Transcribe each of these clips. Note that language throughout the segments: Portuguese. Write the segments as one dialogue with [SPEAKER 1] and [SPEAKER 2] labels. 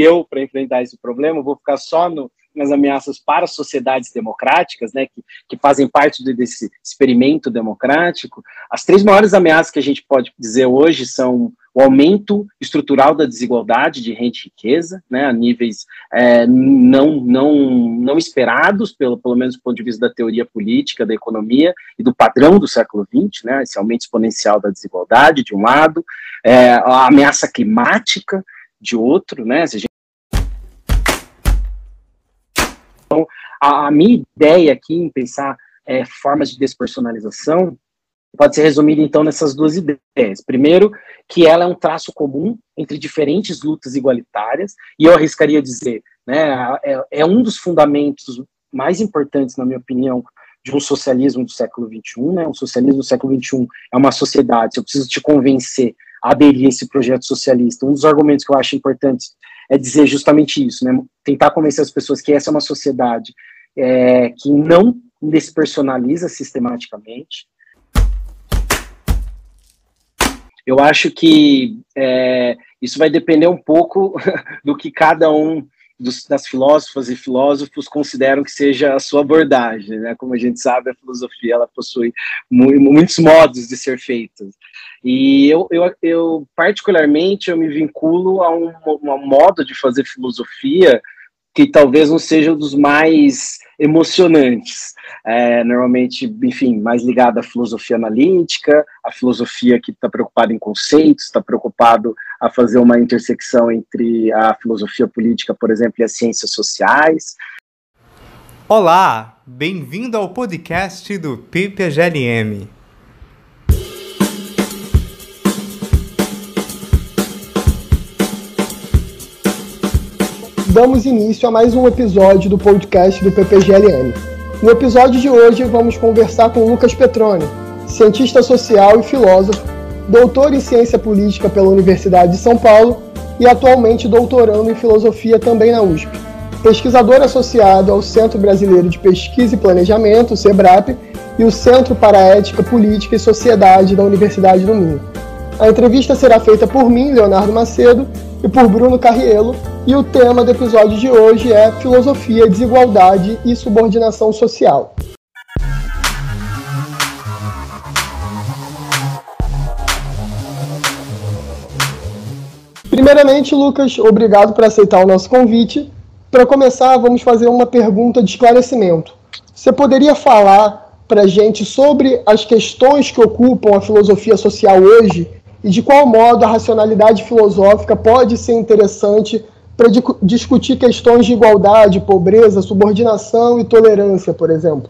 [SPEAKER 1] eu, para enfrentar esse problema, vou ficar só no, nas ameaças para sociedades democráticas, né, que, que fazem parte desse experimento democrático, as três maiores ameaças que a gente pode dizer hoje são o aumento estrutural da desigualdade de renda e riqueza, né, a níveis é, não, não, não esperados, pelo, pelo menos do ponto de vista da teoria política, da economia e do padrão do século XX, né, esse aumento exponencial da desigualdade, de um lado, é, a ameaça climática, de outro, né, a a, minha ideia aqui em pensar é, formas de despersonalização pode ser resumida, então, nessas duas ideias. Primeiro, que ela é um traço comum entre diferentes lutas igualitárias, e eu arriscaria dizer, né, é, é um dos fundamentos mais importantes, na minha opinião, de um socialismo do século XXI, né, um socialismo do século XXI é uma sociedade, se eu preciso te convencer a aderir a esse projeto socialista, um dos argumentos que eu acho importantes é dizer justamente isso, né? Tentar convencer as pessoas que essa é uma sociedade é, que não despersonaliza sistematicamente. Eu acho que é, isso vai depender um pouco do que cada um dos, das filósofas e filósofos consideram que seja a sua abordagem, né? Como a gente sabe, a filosofia ela possui muitos modos de ser feita. E eu, eu, eu, particularmente, eu me vinculo a um, um modo de fazer filosofia que talvez não seja um dos mais emocionantes. É, normalmente, enfim, mais ligado à filosofia analítica, a filosofia que está preocupada em conceitos, está preocupado a fazer uma intersecção entre a filosofia política, por exemplo, e as ciências sociais.
[SPEAKER 2] Olá, bem-vindo ao podcast do PPGLM.
[SPEAKER 3] Damos início a mais um episódio do podcast do PPGLM. No episódio de hoje, vamos conversar com Lucas Petroni, cientista social e filósofo, doutor em ciência política pela Universidade de São Paulo e atualmente doutorando em filosofia também na USP. Pesquisador associado ao Centro Brasileiro de Pesquisa e Planejamento, SEBRAP, e o Centro para Ética, Política e Sociedade da Universidade do Minho. A entrevista será feita por mim, Leonardo Macedo, e por Bruno Carrielo, e o tema do episódio de hoje é Filosofia, Desigualdade e Subordinação Social. Primeiramente, Lucas, obrigado por aceitar o nosso convite. Para começar, vamos fazer uma pergunta de esclarecimento. Você poderia falar para a gente sobre as questões que ocupam a filosofia social hoje e de qual modo a racionalidade filosófica pode ser interessante para discutir questões de igualdade, pobreza, subordinação e tolerância, por exemplo.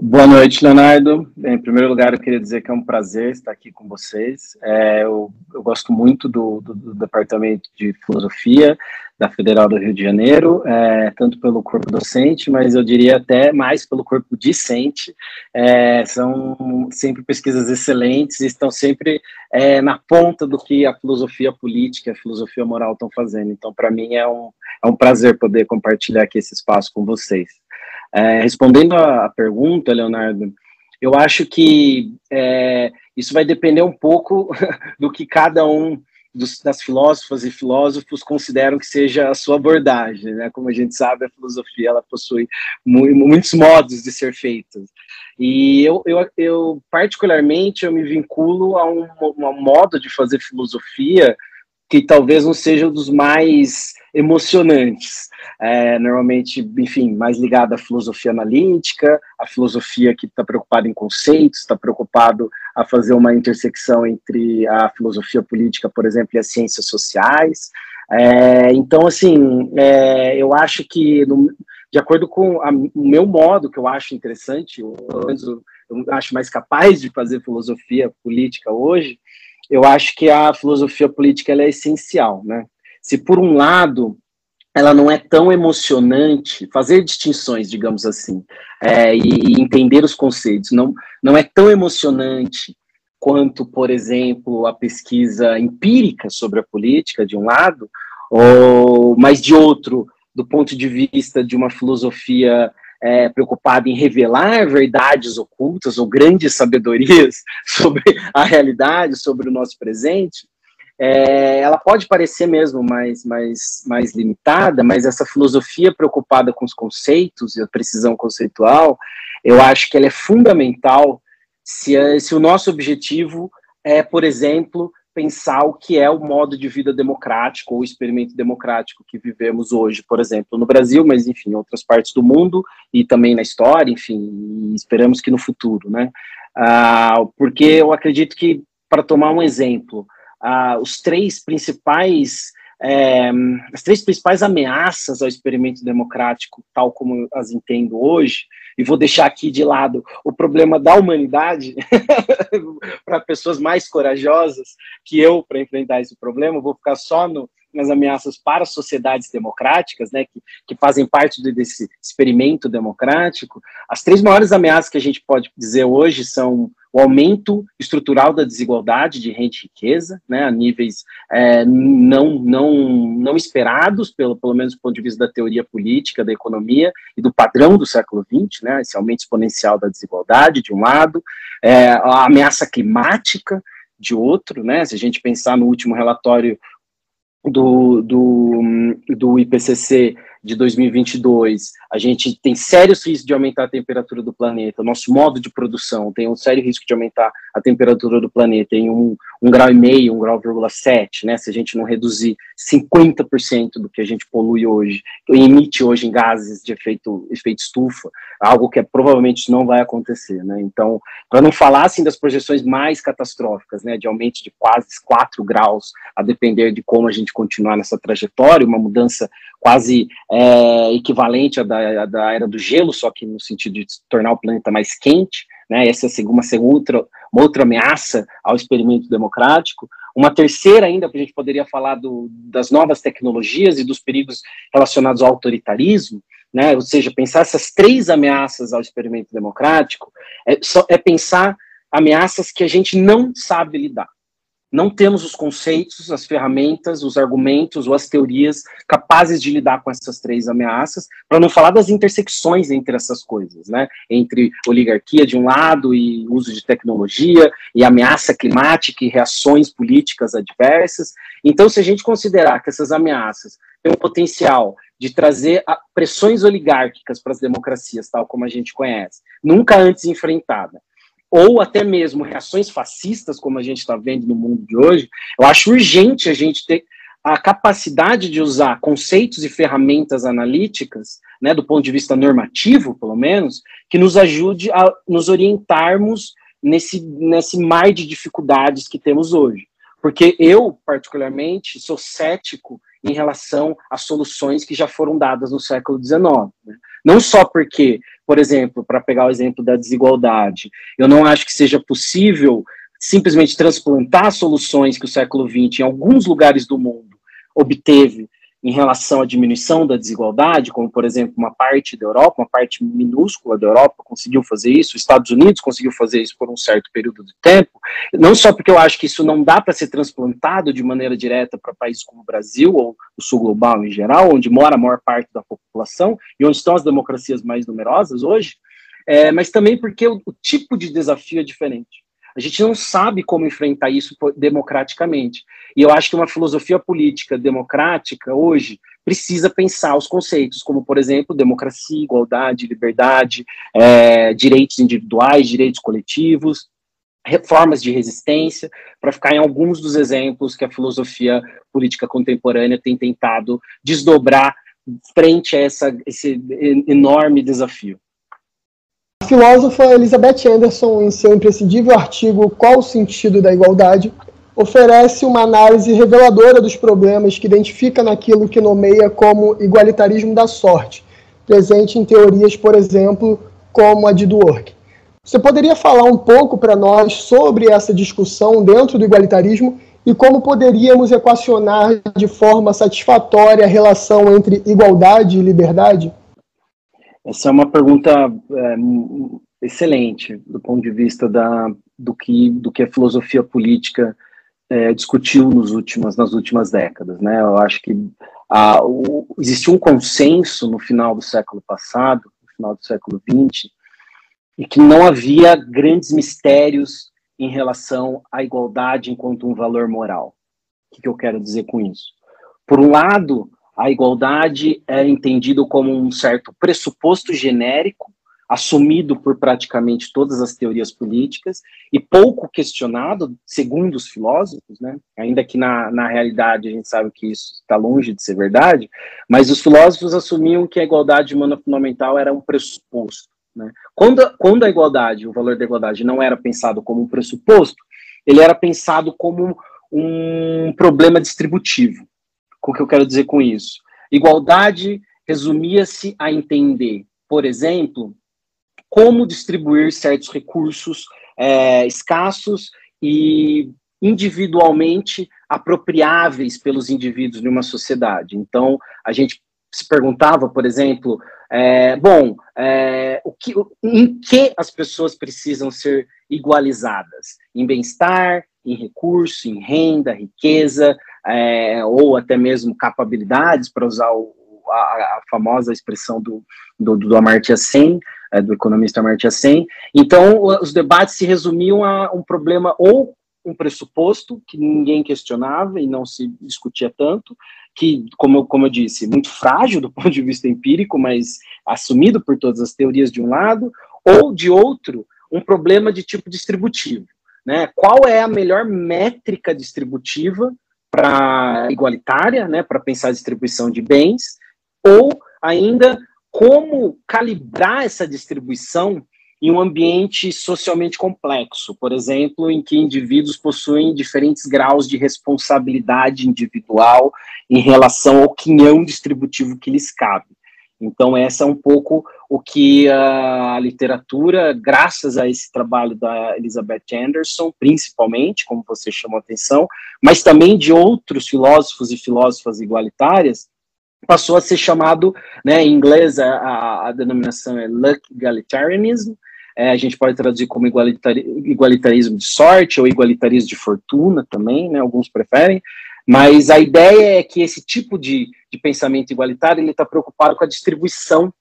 [SPEAKER 1] Boa noite, Leonardo. Em primeiro lugar, eu queria dizer que é um prazer estar aqui com vocês. É, eu, eu, gosto muito do, do, do, Departamento de Filosofia da Federal do Rio de Janeiro, é, tanto pelo corpo docente, mas eu diria até mais pelo corpo discente. É, são sempre pesquisas excelentes e estão sempre é, na ponta do que a filosofia política, a filosofia moral estão fazendo. Então, para mim, é um, é um prazer poder compartilhar aqui esse espaço com vocês. É, respondendo à pergunta, Leonardo, eu acho que é, isso vai depender um pouco do que cada um dos, das filósofas e filósofos consideram que seja a sua abordagem, né? Como a gente sabe, a filosofia ela possui mu muitos modos de ser feita. E eu, eu, eu, particularmente, eu me vinculo a um, um modo de fazer filosofia que talvez não seja um dos mais emocionantes. É, normalmente, enfim, mais ligado à filosofia analítica, a filosofia que está preocupada em conceitos, está preocupado a fazer uma intersecção entre a filosofia política, por exemplo, e as ciências sociais. É, então, assim, é, eu acho que, no, de acordo com a, o meu modo, que eu acho interessante, eu, eu acho mais capaz de fazer filosofia política hoje, eu acho que a filosofia política é essencial, né? Se por um lado ela não é tão emocionante, fazer distinções, digamos assim, é, e, e, entender os conceitos, não, não é tão emocionante quanto, por exemplo, a pesquisa empírica sobre a política, de um lado, ou, mas de outro, do ponto de vista de uma filosofia é, preocupada em revelar verdades ocultas ou grandes sabedorias sobre a realidade, sobre o nosso presente, é, ela pode parecer mesmo mais, mais, mais limitada, mas essa filosofia preocupada com os conceitos e a precisão conceitual, eu acho que ela é fundamental se, se o nosso objetivo é, por exemplo, pensar o que é o modo de vida democrático ou experimento democrático que vivemos hoje, por exemplo, no Brasil, mas enfim, em outras partes do mundo e também na história, enfim, esperamos que no futuro, né? Ah, porque eu acredito que, para tomar um exemplo, ah, os três principais é, as três principais ameaças ao experimento democrático, tal como as entendo hoje, e vou deixar aqui de lado o problema da humanidade para pessoas mais corajosas que eu para enfrentar esse problema, vou ficar só no, nas ameaças para sociedades democráticas, né, que, que fazem parte desse experimento democrático. As três maiores ameaças que a gente pode dizer hoje são o aumento estrutural da desigualdade de renda e riqueza, né, a níveis é, não, não, não esperados, pelo, pelo menos do ponto de vista da teoria política, da economia e do padrão do século XX, né, esse aumento exponencial da desigualdade, de um lado, é, a ameaça climática, de outro, né, se a gente pensar no último relatório do, do, do IPCC de 2022, a gente tem sérios riscos de aumentar a temperatura do planeta, nosso modo de produção tem um sério risco de aumentar a temperatura do planeta em um, um grau e meio, um grau vírgula sete, né, se a gente não reduzir 50% do que a gente polui hoje, emite hoje em gases de efeito, efeito estufa, algo que é, provavelmente não vai acontecer, né, então, para não falar, assim, das projeções mais catastróficas, né, de aumento de quase 4 graus, a depender de como a gente continuar nessa trajetória, uma mudança quase é, equivalente à da, à da era do gelo, só que no sentido de tornar o planeta mais quente, né, essa é uma, outra, uma outra ameaça ao experimento democrático. Uma terceira ainda, que a gente poderia falar do, das novas tecnologias e dos perigos relacionados ao autoritarismo, né, ou seja, pensar essas três ameaças ao experimento democrático é, só, é pensar ameaças que a gente não sabe lidar não temos os conceitos, as ferramentas, os argumentos ou as teorias capazes de lidar com essas três ameaças, para não falar das intersecções entre essas coisas, né? Entre oligarquia de um lado e uso de tecnologia, e ameaça climática e reações políticas adversas. Então, se a gente considerar que essas ameaças têm o potencial de trazer pressões oligárquicas para as democracias, tal como a gente conhece, nunca antes enfrentada, ou até mesmo reações fascistas, como a gente está vendo no mundo de hoje, eu acho urgente a gente ter a capacidade de usar conceitos e ferramentas analíticas, né, do ponto de vista normativo, pelo menos, que nos ajude a nos orientarmos nesse, nesse mar de dificuldades que temos hoje. Porque eu, particularmente, sou cético em relação às soluções que já foram dadas no século XIX. Né? Não só porque, por exemplo, para pegar o exemplo da desigualdade, eu não acho que seja possível simplesmente transplantar soluções que o século XX, em alguns lugares do mundo, obteve em relação à diminuição da desigualdade, como, por exemplo, uma parte da Europa, uma parte minúscula da Europa conseguiu fazer isso, os Estados Unidos conseguiu fazer isso por um certo período de tempo, não só porque eu acho que isso não dá para ser transplantado de maneira direta para países como o Brasil, ou o sul global em geral, onde mora a maior parte da população e onde estão as democracias mais numerosas hoje, é, mas também porque o, o tipo de desafio é diferente. A gente não sabe como enfrentar isso democraticamente. E eu acho que uma filosofia política democrática hoje precisa pensar os conceitos, como, por exemplo, democracia, igualdade, liberdade, é, direitos individuais, direitos coletivos, reformas de resistência, para ficar em alguns dos exemplos que a filosofia política contemporânea tem tentado desdobrar frente a essa, esse enorme desafio
[SPEAKER 3] filósofa Elizabeth Anderson, em seu imprescindível artigo Qual o Sentido da Igualdade, oferece uma análise reveladora dos problemas que identifica naquilo que nomeia como igualitarismo da sorte, presente em teorias, por exemplo, como a de Dworkin. Você poderia falar um pouco para nós sobre essa discussão dentro do igualitarismo e como poderíamos equacionar de forma satisfatória a relação entre igualdade e liberdade?
[SPEAKER 1] Essa é uma pergunta é, excelente do ponto de vista da, do, que, do que a filosofia política é, discutiu nos últimas, nas últimas décadas. Né? Eu acho que a, o, existiu um consenso no final do século passado, no final do século XX, e que não havia grandes mistérios em relação à igualdade enquanto um valor moral. O que eu quero dizer com isso? Por um lado, a igualdade é entendido como um certo pressuposto genérico assumido por praticamente todas as teorias políticas e pouco questionado, segundo os filósofos, né? ainda que na, na realidade a gente sabe que isso está longe de ser verdade, mas os filósofos assumiam que a igualdade humana fundamental era um pressuposto. Né? Quando, quando a igualdade, o valor da igualdade não era pensado como um pressuposto, ele era pensado como um problema distributivo. O que eu quero dizer com isso? Igualdade resumia-se a entender, por exemplo, como distribuir certos recursos é, escassos e individualmente apropriáveis pelos indivíduos de uma sociedade. Então, a gente se perguntava, por exemplo, é, bom, é, o que, em que as pessoas precisam ser igualizadas? Em bem-estar, em recurso, em renda, riqueza, é, ou até mesmo capabilidades, para usar o, a, a, famosa expressão do, do, do Amartya Sen, é, do economista Amartya Sen. Então, os debates se resumiam a um problema ou um pressuposto que ninguém questionava e não se discutia tanto, que, como, como eu disse, muito frágil do ponto de vista empírico, mas assumido por todas as teorias de um lado, ou de outro, um problema de tipo distributivo. Né? Qual é a melhor métrica distributiva para igualitária, né, para pensar a distribuição de bens, ou ainda como calibrar essa distribuição em um ambiente socialmente complexo, por exemplo, em que indivíduos possuem diferentes graus de responsabilidade individual em relação ao quinhão distributivo que lhes cabe. Então, essa é um pouco o que a literatura, graças a esse trabalho da Elizabeth Anderson, principalmente, como você chamou a atenção, mas também de outros filósofos e filósofas igualitárias, passou a ser chamado, né, em inglês a, a denominação é luck egalitarianism, é, a gente pode traduzir como igualitari igualitarismo de sorte ou igualitarismo de fortuna também, né, alguns preferem, mas a ideia é que esse tipo de, de pensamento igualitário ele está preocupado com a distribuição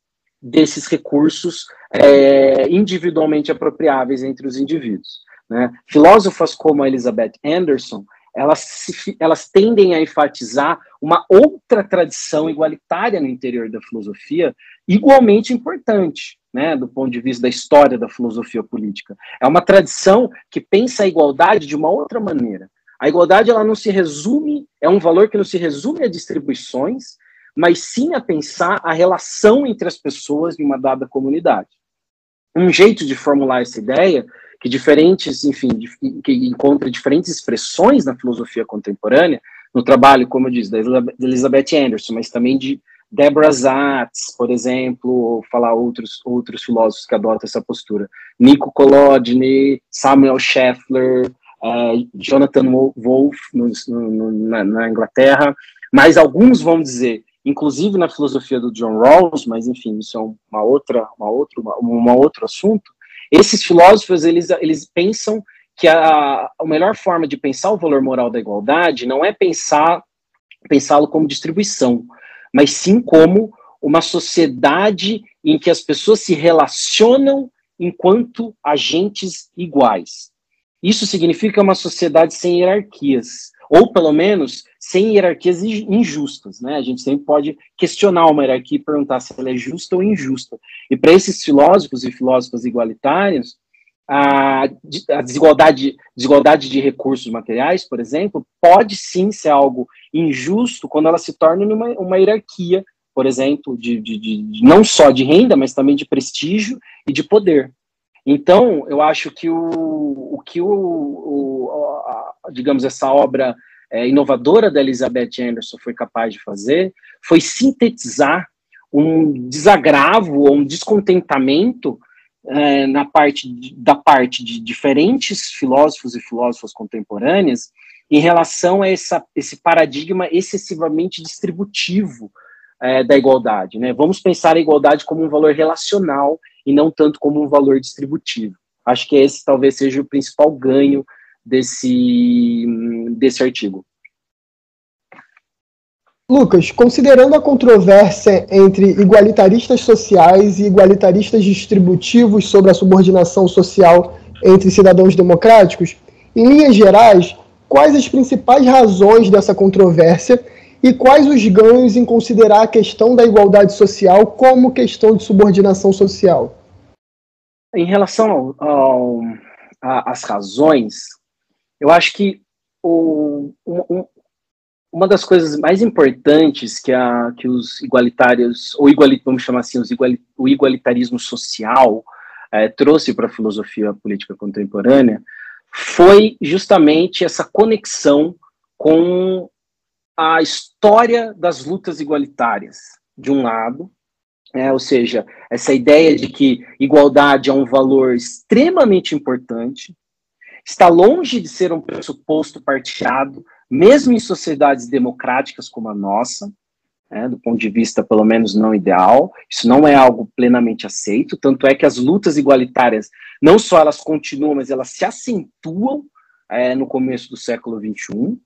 [SPEAKER 1] desses recursos é, individualmente apropriáveis entre os indivíduos. Né? Filósofas como a Elizabeth Anderson, elas, se, elas tendem a enfatizar uma outra tradição igualitária no interior da filosofia, igualmente importante, né, do ponto de vista da história da filosofia política. É uma tradição que pensa a igualdade de uma outra maneira. A igualdade ela não se resume, é um valor que não se resume a distribuições, mas sim a pensar a relação entre as pessoas de uma dada comunidade. Um jeito de formular essa ideia que diferentes, enfim, que encontra diferentes expressões na filosofia contemporânea, no trabalho, como eu disse, da Elizabeth Anderson, mas também de Deborah Zatz, por exemplo, ou falar outros, outros filósofos que adotam essa postura. Nico Kolodny, Samuel Scheffler, uh, Jonathan Wolff no, no, na, na, Inglaterra, mas alguns vão dizer, inclusive na filosofia do John Rawls, mas enfim, isso é uma outra, uma outra, uma, uma outro assunto, esses filósofos, eles, eles pensam que a, a melhor forma de pensar o valor moral da igualdade não é pensar pensá-lo como distribuição, mas sim como uma sociedade em que as pessoas se relacionam enquanto agentes iguais. Isso significa uma sociedade sem hierarquias, ou pelo menos sem hierarquias injustas, né? A gente sempre pode questionar uma hierarquia e perguntar se ela é justa ou injusta. E para esses filósofos e filósofas igualitários, a, desigualdade, desigualdade de recursos materiais, por exemplo, pode sim ser algo injusto quando ela se torna uma, uma hierarquia, por exemplo, de, de, de, não só de renda, mas também de prestígio e de poder. Então, eu acho que o, o que o, o digamos essa obra é, inovadora da Elizabeth Anderson foi capaz de fazer foi sintetizar um desagravo ou um descontentamento é, na parte de, da parte de diferentes filósofos e filósofas contemporâneas em relação a essa, esse paradigma excessivamente distributivo é, da igualdade. Né? Vamos pensar a igualdade como um valor relacional e não tanto como um valor distributivo. Acho que esse talvez seja o principal ganho desse, desse artigo.
[SPEAKER 3] Lucas, considerando a controvérsia entre igualitaristas sociais e igualitaristas distributivos sobre a subordinação social entre cidadãos democráticos, em linhas gerais, quais as principais razões dessa controvérsia e quais os ganhos em considerar a questão da igualdade social como questão de subordinação social?
[SPEAKER 1] Em relação às razões, eu acho que o, um, uma das coisas mais importantes que, a, que os igualitários, ou igualit, vamos chamar assim, os igual, o igualitarismo social é, trouxe para a filosofia política contemporânea foi justamente essa conexão com a história das lutas igualitárias, de um lado, é, ou seja, essa ideia de que igualdade é um valor extremamente importante, está longe de ser um pressuposto partilhado, mesmo em sociedades democráticas como a nossa, né, do ponto de vista pelo menos não ideal, isso não é algo plenamente aceito, tanto é que as lutas igualitárias, não só elas continuam, mas elas se acentuam é, no começo do século XXI,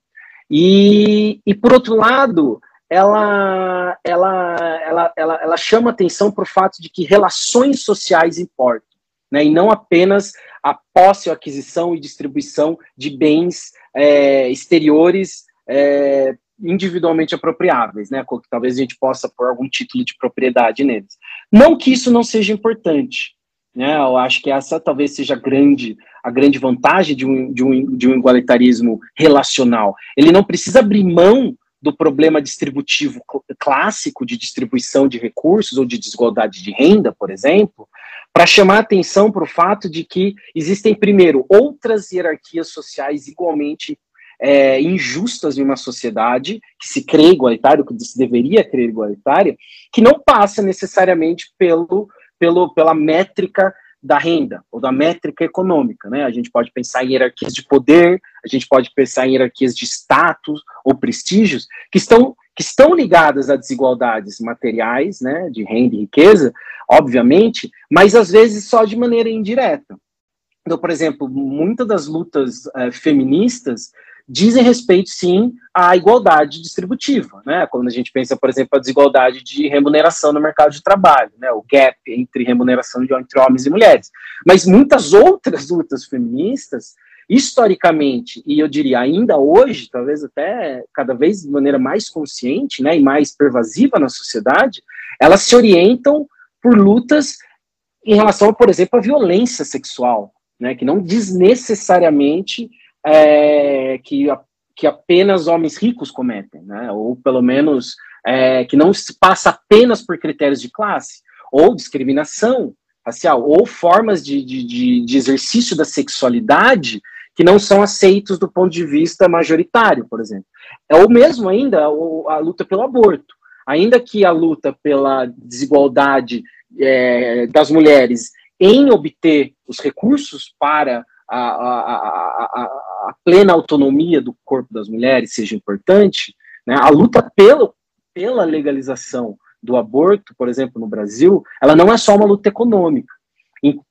[SPEAKER 1] e, e por outro lado, ela, ela, ela, ela, ela chama atenção para o fato de que relações sociais importam, né, e não apenas a posse, a aquisição e distribuição de bens é, exteriores é, individualmente apropriáveis, né? Que talvez a gente possa pôr algum título de propriedade neles. Não que isso não seja importante, né? Eu acho que essa talvez seja grande, a grande vantagem de um, de, um, de um igualitarismo relacional. Ele não precisa abrir mão do problema distributivo clássico de distribuição de recursos ou de desigualdade de renda, por exemplo, para chamar atenção para o fato de que existem, primeiro, outras hierarquias sociais igualmente é, injustas em uma sociedade que se crê igualitária, que se deveria crer igualitária, que não passa necessariamente pelo, pelo, pela métrica da renda ou da métrica econômica, né? A gente pode pensar em hierarquias de poder, a gente pode pensar em hierarquias de status ou prestígios que estão que estão ligadas a desigualdades materiais, né, de renda e riqueza, obviamente, mas às vezes só de maneira indireta. Então, por exemplo, muitas das lutas é, feministas dizem respeito, sim, à igualdade distributiva, né? Quando a gente pensa, por exemplo, a desigualdade de remuneração no mercado de trabalho, né? O gap entre remuneração de, entre homens e mulheres. Mas muitas outras lutas feministas, historicamente, e eu diria ainda hoje, talvez até cada vez de maneira mais consciente, né, e mais pervasiva na sociedade, elas se orientam por lutas em relação, por exemplo, à violência sexual, né, que não desnecessariamente é, que, que apenas homens ricos cometem, né? ou pelo menos é, que não se passa apenas por critérios de classe, ou discriminação racial, ou formas de, de, de exercício da sexualidade que não são aceitos do ponto de vista majoritário, por exemplo. É ou mesmo ainda a luta pelo aborto. Ainda que a luta pela desigualdade é, das mulheres em obter os recursos para a, a, a, a, plena autonomia do corpo das mulheres seja importante, né, a luta pelo, pela legalização do aborto, por exemplo, no Brasil, ela não é só uma luta econômica,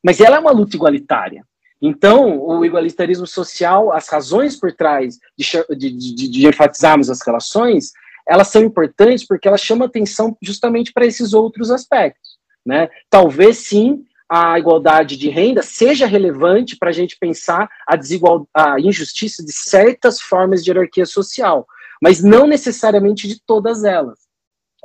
[SPEAKER 1] mas ela é uma luta igualitária. Então, o igualitarismo social, as razões por trás de, de, de, de enfatizarmos as relações, elas são importantes porque elas chamam atenção justamente para esses outros aspectos. Né? Talvez sim a igualdade de renda seja relevante para a gente pensar a, desigual, a injustiça de certas formas de hierarquia social, mas não necessariamente de todas elas.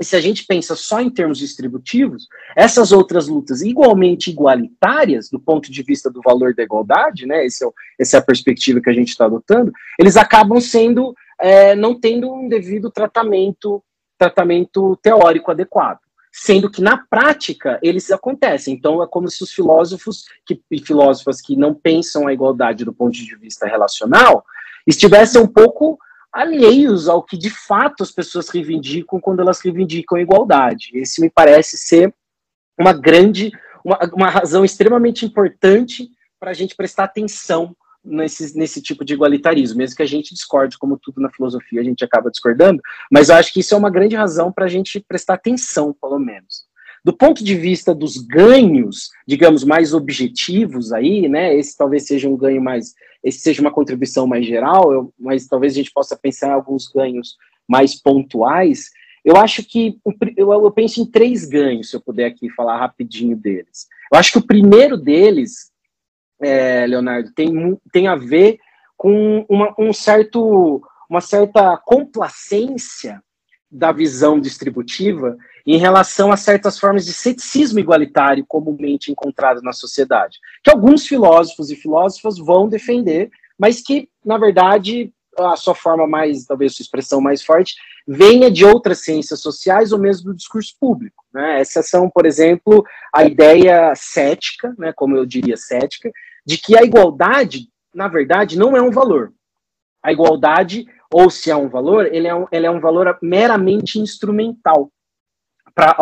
[SPEAKER 1] E se a gente pensa só em termos distributivos, essas outras lutas igualmente igualitárias, do ponto de vista do valor da igualdade, né, esse é o, essa é a perspectiva que a gente está adotando, eles acabam sendo, é, não tendo um devido tratamento, tratamento teórico adequado sendo que na prática eles acontecem. Então é como se os filósofos que, e filósofas que não pensam a igualdade do ponto de vista relacional estivessem um pouco alheios ao que de fato as pessoas reivindicam quando elas reivindicam igualdade. Esse me parece ser uma grande, uma, uma razão extremamente importante para a gente prestar atenção nesse, nesse tipo de igualitarismo, mesmo que a gente discorde, como tudo na filosofia, a gente acaba discordando, mas eu acho que isso é uma grande razão para a gente prestar atenção, pelo menos. Do ponto de vista dos ganhos, digamos, mais objetivos aí, né, esse talvez seja um ganho mais, esse seja uma contribuição mais geral, eu, mas talvez a gente possa pensar em alguns ganhos mais pontuais, eu acho que, eu, eu penso em três ganhos, se eu puder aqui falar rapidinho deles. Eu acho que o primeiro deles é, Leonardo, tem, tem a ver com uma, um certo, uma certa complacência da visão distributiva em relação a certas formas de ceticismo igualitário comumente encontrado na sociedade, que alguns filósofos e filósofas vão defender, mas que, na verdade, a sua forma mais, talvez sua expressão mais forte, venha de outras ciências sociais ou mesmo do discurso público. Né? Essas são, por exemplo, a ideia cética, né, como eu diria cética, de que a igualdade, na verdade, não é um valor. A igualdade, ou se é um valor, ele é um, ele é um valor meramente instrumental para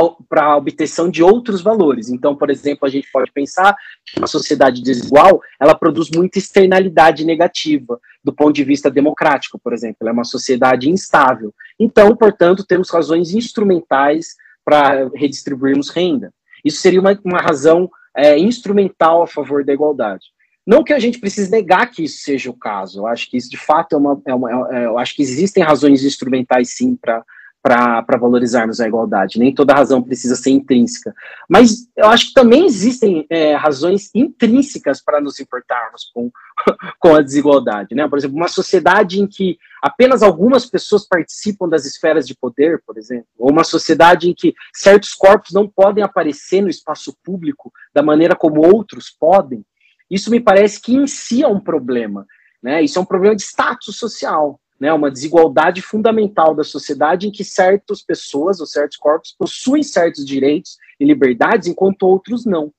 [SPEAKER 1] a obtenção de outros valores. Então, por exemplo, a gente pode pensar que uma sociedade desigual, ela produz muita externalidade negativa do ponto de vista democrático, por exemplo, ela é uma sociedade instável. Então, portanto, temos razões instrumentais para redistribuirmos renda. Isso seria uma, uma razão é, instrumental a favor da igualdade. Não que a gente precise negar que isso seja o caso. Eu acho que isso de fato é uma, é uma é, eu acho que existem razões instrumentais sim para para valorizarmos a igualdade. Nem toda razão precisa ser intrínseca. Mas eu acho que também existem é, razões intrínsecas para nos importarmos com, com a desigualdade. Né? Por exemplo, uma sociedade em que apenas algumas pessoas participam das esferas de poder, por exemplo, ou uma sociedade em que certos corpos não podem aparecer no espaço público da maneira como outros podem, isso me parece que em si é um problema. Né? Isso é um problema de status social né, uma desigualdade fundamental da sociedade em que certas pessoas ou certos corpos possuem certos direitos e liberdades, enquanto outros não.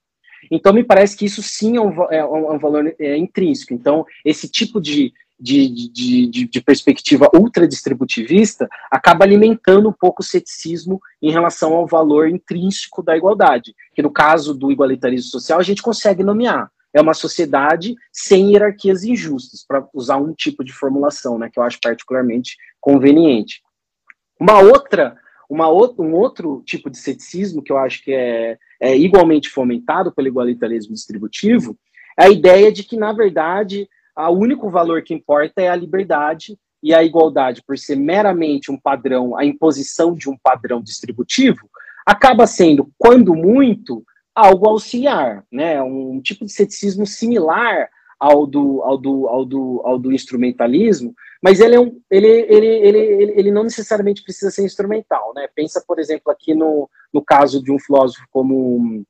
[SPEAKER 1] Então, me parece que isso sim é um, é um é valor é, intrínseco. Então, esse tipo de, de, de, de, de perspectiva ultradistributivista acaba alimentando um pouco o ceticismo em relação ao valor intrínseco da igualdade, que no caso do igualitarismo social a gente consegue nomear é uma sociedade sem hierarquias injustas, para usar um tipo de formulação, né, que eu acho particularmente conveniente. Uma outra, uma outra, um outro tipo de ceticismo que eu acho que é, é igualmente fomentado pelo igualitarismo distributivo é a ideia de que, na verdade, o único valor que importa é a liberdade e a igualdade, por ser meramente um padrão, a imposição de um padrão distributivo, acaba sendo, quando muito, algo auxiliar, né? Um tipo de ceticismo similar ao do, ao do, ao do, ao do instrumentalismo, mas ele, é um, ele, ele, ele, ele não necessariamente precisa ser instrumental, né? Pensa, por exemplo, aqui no, no caso de um filósofo como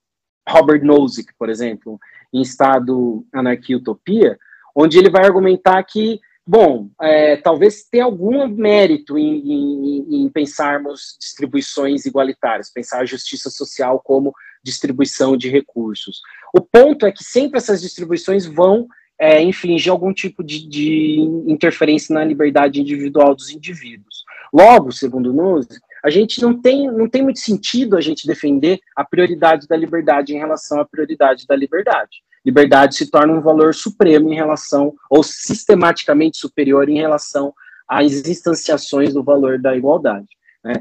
[SPEAKER 1] Robert Nozick, por exemplo, em Estado, Anarquia e Utopia, onde ele vai argumentar que, bom, é, talvez tenha algum mérito em, em, em pensarmos distribuições igualitárias, pensar a justiça social como distribuição de recursos. O ponto é que sempre essas distribuições vão é, infligir algum tipo de, de, interferência na liberdade individual dos indivíduos. Logo, segundo nós, a gente não tem, não tem muito sentido a gente defender a prioridade da liberdade em relação à prioridade da liberdade. Liberdade se torna um valor supremo em relação, ou sistematicamente superior em relação às instanciações do valor da igualdade. Né?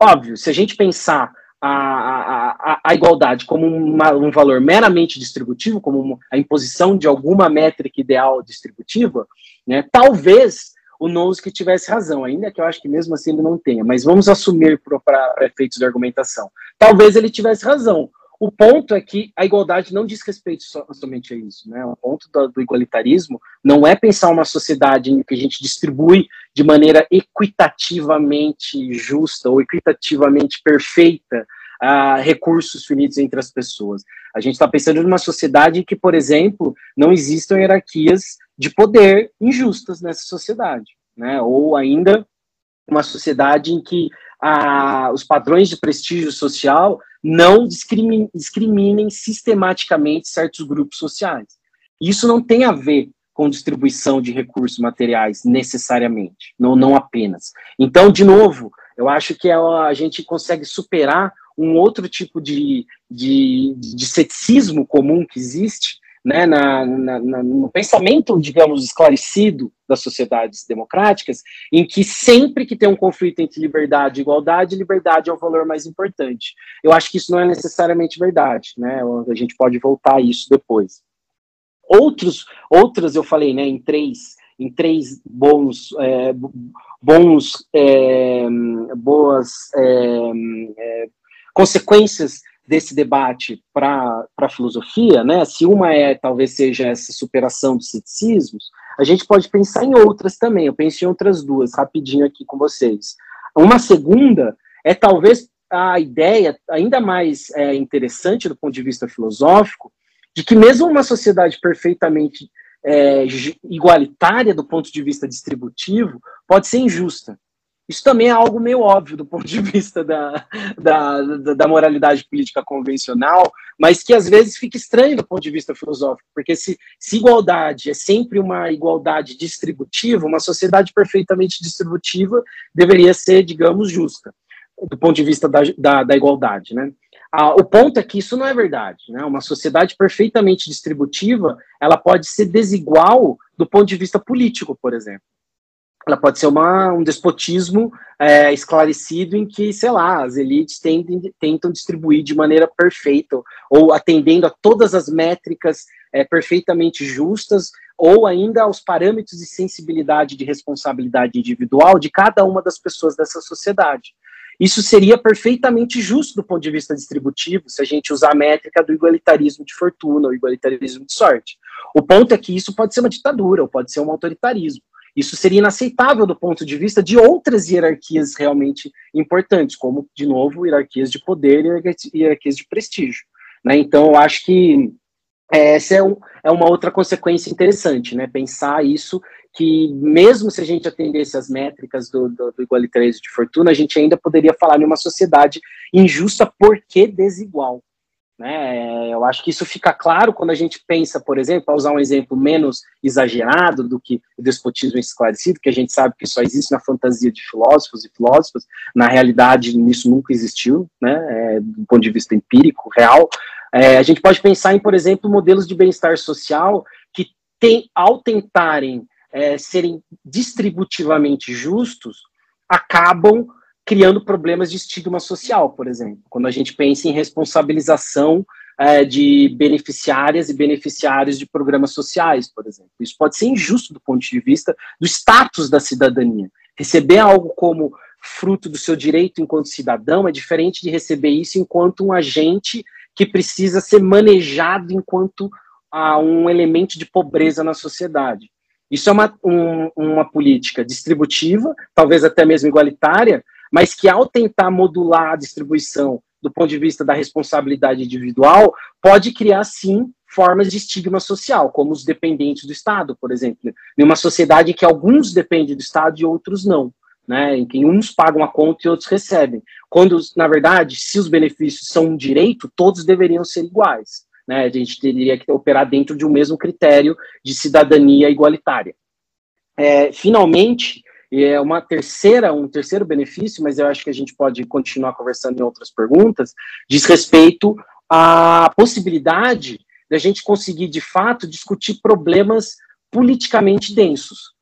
[SPEAKER 1] Óbvio, se a gente pensar a, a, a igualdade como uma, um valor meramente distributivo, como uma, a imposição de alguma métrica ideal distributiva, né, talvez o Nozick tivesse razão, ainda que eu acho que mesmo assim ele não tenha, mas vamos assumir para efeitos de argumentação. Talvez ele tivesse razão. O ponto é que a igualdade não diz respeito so, somente a isso. Né? O ponto do, do, igualitarismo não é pensar uma sociedade em que a gente distribui de maneira equitativamente justa ou equitativamente perfeita uh, recursos finitos entre as pessoas. A gente está pensando numa sociedade em que, por exemplo, não existam hierarquias de poder injustas nessa sociedade. Né? Ou ainda uma sociedade em que ah, os padrões de prestígio social não discriminem, sistematicamente certos grupos sociais. Isso não tem a ver com distribuição de recursos materiais necessariamente, não, não apenas. Então, de novo, eu acho que a gente consegue superar um outro tipo de, de, de ceticismo comum que existe, né, na, na, na, no pensamento, digamos, esclarecido das sociedades democráticas, em que sempre que tem um conflito entre liberdade e igualdade, liberdade é o valor mais importante. Eu acho que isso não é necessariamente verdade, né? A gente pode voltar a isso depois. Outros, outras eu falei, né, em três, em três bons, é, bons, é, boas é, é consequências desse debate para a filosofia, né? Se uma é talvez seja essa superação dos ceticismos, a gente pode pensar em outras também. Eu penso em outras duas, rapidinho aqui com vocês. Uma segunda é talvez a ideia ainda mais é, interessante do ponto de vista filosófico de que mesmo uma sociedade perfeitamente é, igualitária do ponto de vista distributivo pode ser injusta. Isso também é algo meio óbvio do ponto de vista da, da, da, moralidade política convencional, mas que às vezes fica estranho do ponto de vista filosófico, porque se, se igualdade é sempre uma igualdade distributiva, uma sociedade perfeitamente distributiva deveria ser, digamos, justa, do ponto de vista da, da, da igualdade, né? Ah, o ponto é que isso não é verdade. Né? Uma sociedade perfeitamente distributiva, ela pode ser desigual do ponto de vista político, por exemplo ela pode ser uma, um despotismo é, esclarecido em que, sei lá, as elites tentam, distribuir de maneira perfeita, ou atendendo a todas as métricas é, perfeitamente justas, ou ainda aos parâmetros de sensibilidade de responsabilidade individual de cada uma das pessoas dessa sociedade. Isso seria perfeitamente justo do ponto de vista distributivo, se a gente usar a métrica do igualitarismo de fortuna, ou igualitarismo de sorte. O ponto é que isso pode ser uma ditadura, ou pode ser um autoritarismo. Isso seria inaceitável do ponto de vista de outras hierarquias realmente importantes, como, de novo, hierarquias de poder e hierarquias de prestígio. Né? Então, eu acho que essa é, um, é uma outra consequência interessante, né? pensar isso, que mesmo se a gente atendesse as métricas do, do, do igualitarismo de fortuna, a gente ainda poderia falar em uma sociedade injusta porque desigual. Né? Eu acho que isso fica claro quando a gente pensa, por exemplo, para usar um exemplo menos exagerado do que o despotismo esclarecido, que a gente sabe que só existe na fantasia de filósofos e filósofas, na realidade isso nunca existiu, né? É, do ponto de vista empírico, real. É, a gente pode pensar em, por exemplo, modelos de bem-estar social que, tem, ao tentarem é, serem distributivamente justos, acabam criando problemas de estigma social, por exemplo, quando a gente pensa em responsabilização é, de beneficiárias e beneficiários de programas sociais, por exemplo. Isso pode ser injusto do ponto de vista do status da cidadania. Receber algo como fruto do seu direito enquanto cidadão é diferente de receber isso enquanto um agente que precisa ser manejado enquanto ah, um elemento de pobreza na sociedade. Isso é uma, um, uma política distributiva, talvez até mesmo igualitária, mas que ao tentar modular a distribuição do ponto de vista da responsabilidade individual, pode criar sim formas de estigma social, como os dependentes do Estado, por exemplo, em uma sociedade em que alguns dependem do Estado e outros não, né, em que uns pagam a conta e outros recebem. Quando, na verdade, se os benefícios são um direito, todos deveriam ser iguais. Né, a gente teria que operar dentro de um mesmo critério de cidadania igualitária. É, finalmente, e é uma terceira, um terceiro benefício, mas eu acho que a gente pode continuar conversando em outras perguntas, diz respeito à possibilidade da gente conseguir, de fato, discutir problemas politicamente densos.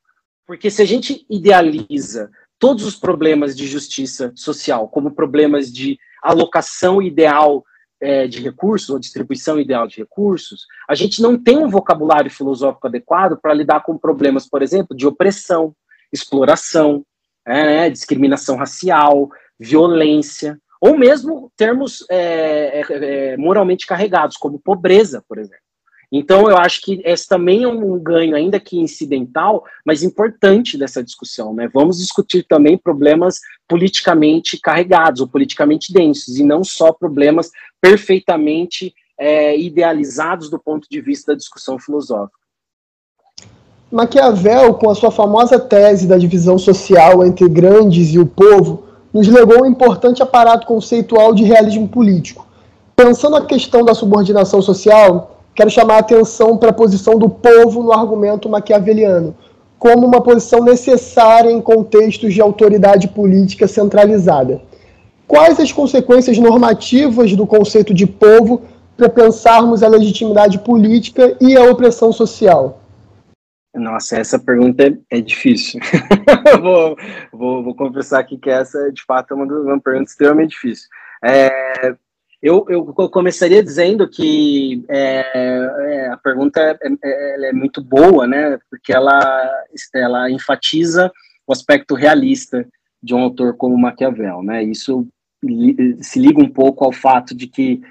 [SPEAKER 1] Porque se a gente idealiza todos os problemas de justiça social como problemas de alocação ideal é, de recursos, ou distribuição ideal de recursos, a gente não tem um vocabulário filosófico adequado para lidar com problemas, por exemplo, de opressão, exploração, é, né, discriminação racial, violência, ou mesmo termos é, é, é, moralmente carregados, como pobreza, por exemplo. Então, eu acho que esse também é um ganho, ainda que incidental, mas importante dessa discussão. Né? Vamos discutir também problemas politicamente carregados ou politicamente densos, e não só problemas perfeitamente é, idealizados do ponto de vista da discussão filosófica.
[SPEAKER 3] Maquiavel, com a sua famosa tese da divisão social entre grandes e o povo, nos legou um importante aparato conceitual de realismo político. Pensando a questão da subordinação social, quero chamar a atenção para a posição do povo no argumento maquiaveliano, como uma posição necessária em contextos de autoridade política centralizada. Quais as consequências normativas do conceito de povo para pensarmos a legitimidade política e a opressão social?
[SPEAKER 1] Nossa, essa pergunta é, é difícil. vou, vou, vou, confessar aqui que essa, de fato, é uma, uma pergunta extremamente difícil. É, eu, eu, começaria dizendo que é, é a pergunta é, é, é, muito boa, né? Porque ela, ela enfatiza o aspecto realista de um autor como Maquiavel, né? Isso li, se liga um pouco ao fato de que,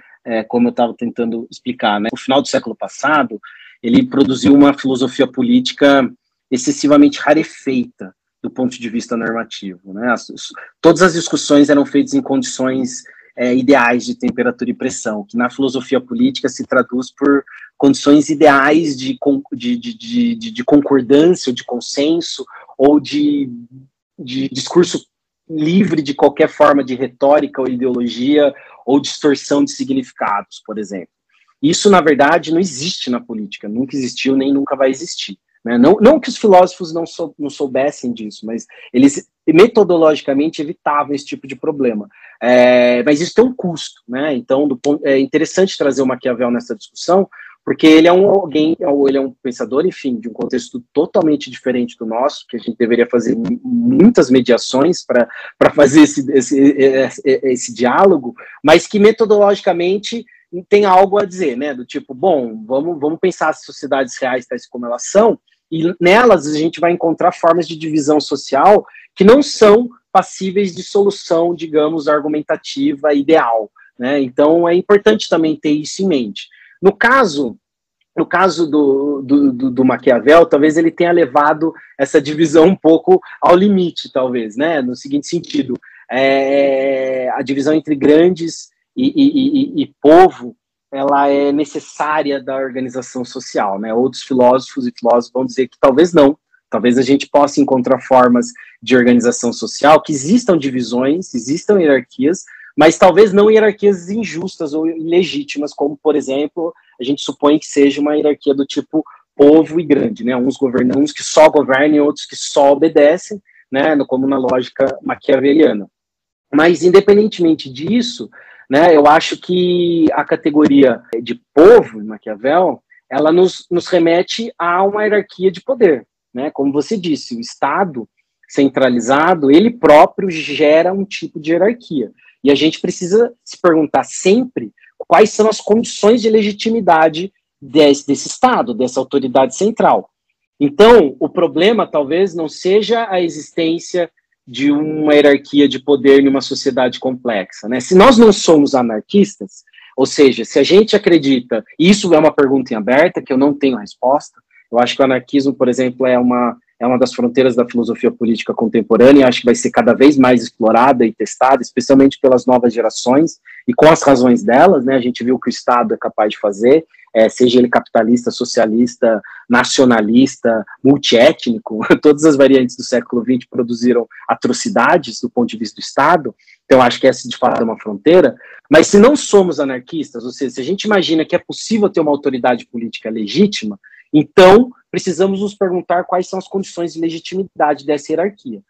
[SPEAKER 1] como eu estava tentando explicar, né? No final do século passado, ele produziu uma filosofia política excessivamente rarefeita do ponto de vista normativo. Né? As, todas as discussões eram feitas em condições é, ideais de temperatura e pressão, que na filosofia política se traduz por condições ideais de, de, de, de, de concordância, de consenso, ou de, de discurso livre de qualquer forma de retórica ou ideologia ou distorção de significados, por exemplo. Isso, na verdade, não existe na política, nunca existiu nem nunca vai existir. Né? Não, não que os filósofos não, sou, não soubessem disso, mas eles metodologicamente evitavam esse tipo de problema. É, mas isso tem um custo, né? Então, do, é interessante trazer o Maquiavel nessa discussão, porque ele é um alguém, ele é um pensador, enfim, de um contexto totalmente diferente do nosso, que a gente deveria fazer muitas mediações para fazer esse, esse, esse, esse diálogo, mas que metodologicamente tem algo a dizer, né? Do tipo, bom, vamos, vamos pensar as sociedades reais tais como elas são, e nelas a gente vai encontrar formas de divisão social que não são passíveis de solução, digamos, argumentativa ideal. Né? Então é importante também ter isso em mente. No caso, no caso do, do, do, do, Maquiavel, talvez ele tenha levado essa divisão um pouco ao limite, talvez, né? No seguinte sentido, é, a divisão entre grandes e, e, e, e, povo, ela é necessária da organização social, né? Outros filósofos e filósofos vão dizer que talvez não, talvez a gente possa encontrar formas de organização social que existam divisões, existam hierarquias, mas talvez não hierarquias injustas ou ilegítimas, como, por exemplo, a gente supõe que seja uma hierarquia do tipo povo e grande, né? Uns governam, uns que só governam, outros que só obedecem, né? Como na lógica maquiaveliana. Mas, independentemente disso, né? Eu acho que a categoria de povo, em Maquiavel, ela nos, nos remete a uma hierarquia de poder, né? Como você disse, o Estado centralizado, ele próprio gera um tipo de hierarquia. E a gente precisa se perguntar sempre quais são as condições de legitimidade desse, desse Estado, dessa autoridade central. Então, o problema talvez não seja a existência de uma hierarquia de poder em uma sociedade complexa. Né? Se nós não somos anarquistas, ou seja, se a gente acredita, e isso é uma pergunta em aberta, que eu não tenho resposta, eu acho que o anarquismo, por exemplo, é uma é uma das fronteiras da filosofia política contemporânea, acho que vai ser cada vez mais explorada e testada, especialmente pelas novas gerações, e com as razões delas, né, a gente viu que o Estado é capaz de fazer, é, seja ele capitalista, socialista, nacionalista, multiétnico, todas as variantes do século XX produziram atrocidades do ponto de vista do Estado, então acho que essa de fato é uma fronteira, mas se não somos anarquistas, ou seja, se a gente imagina que é possível ter uma autoridade política legítima, então, precisamos nos perguntar quais são as condições de legitimidade dessa hierarquia.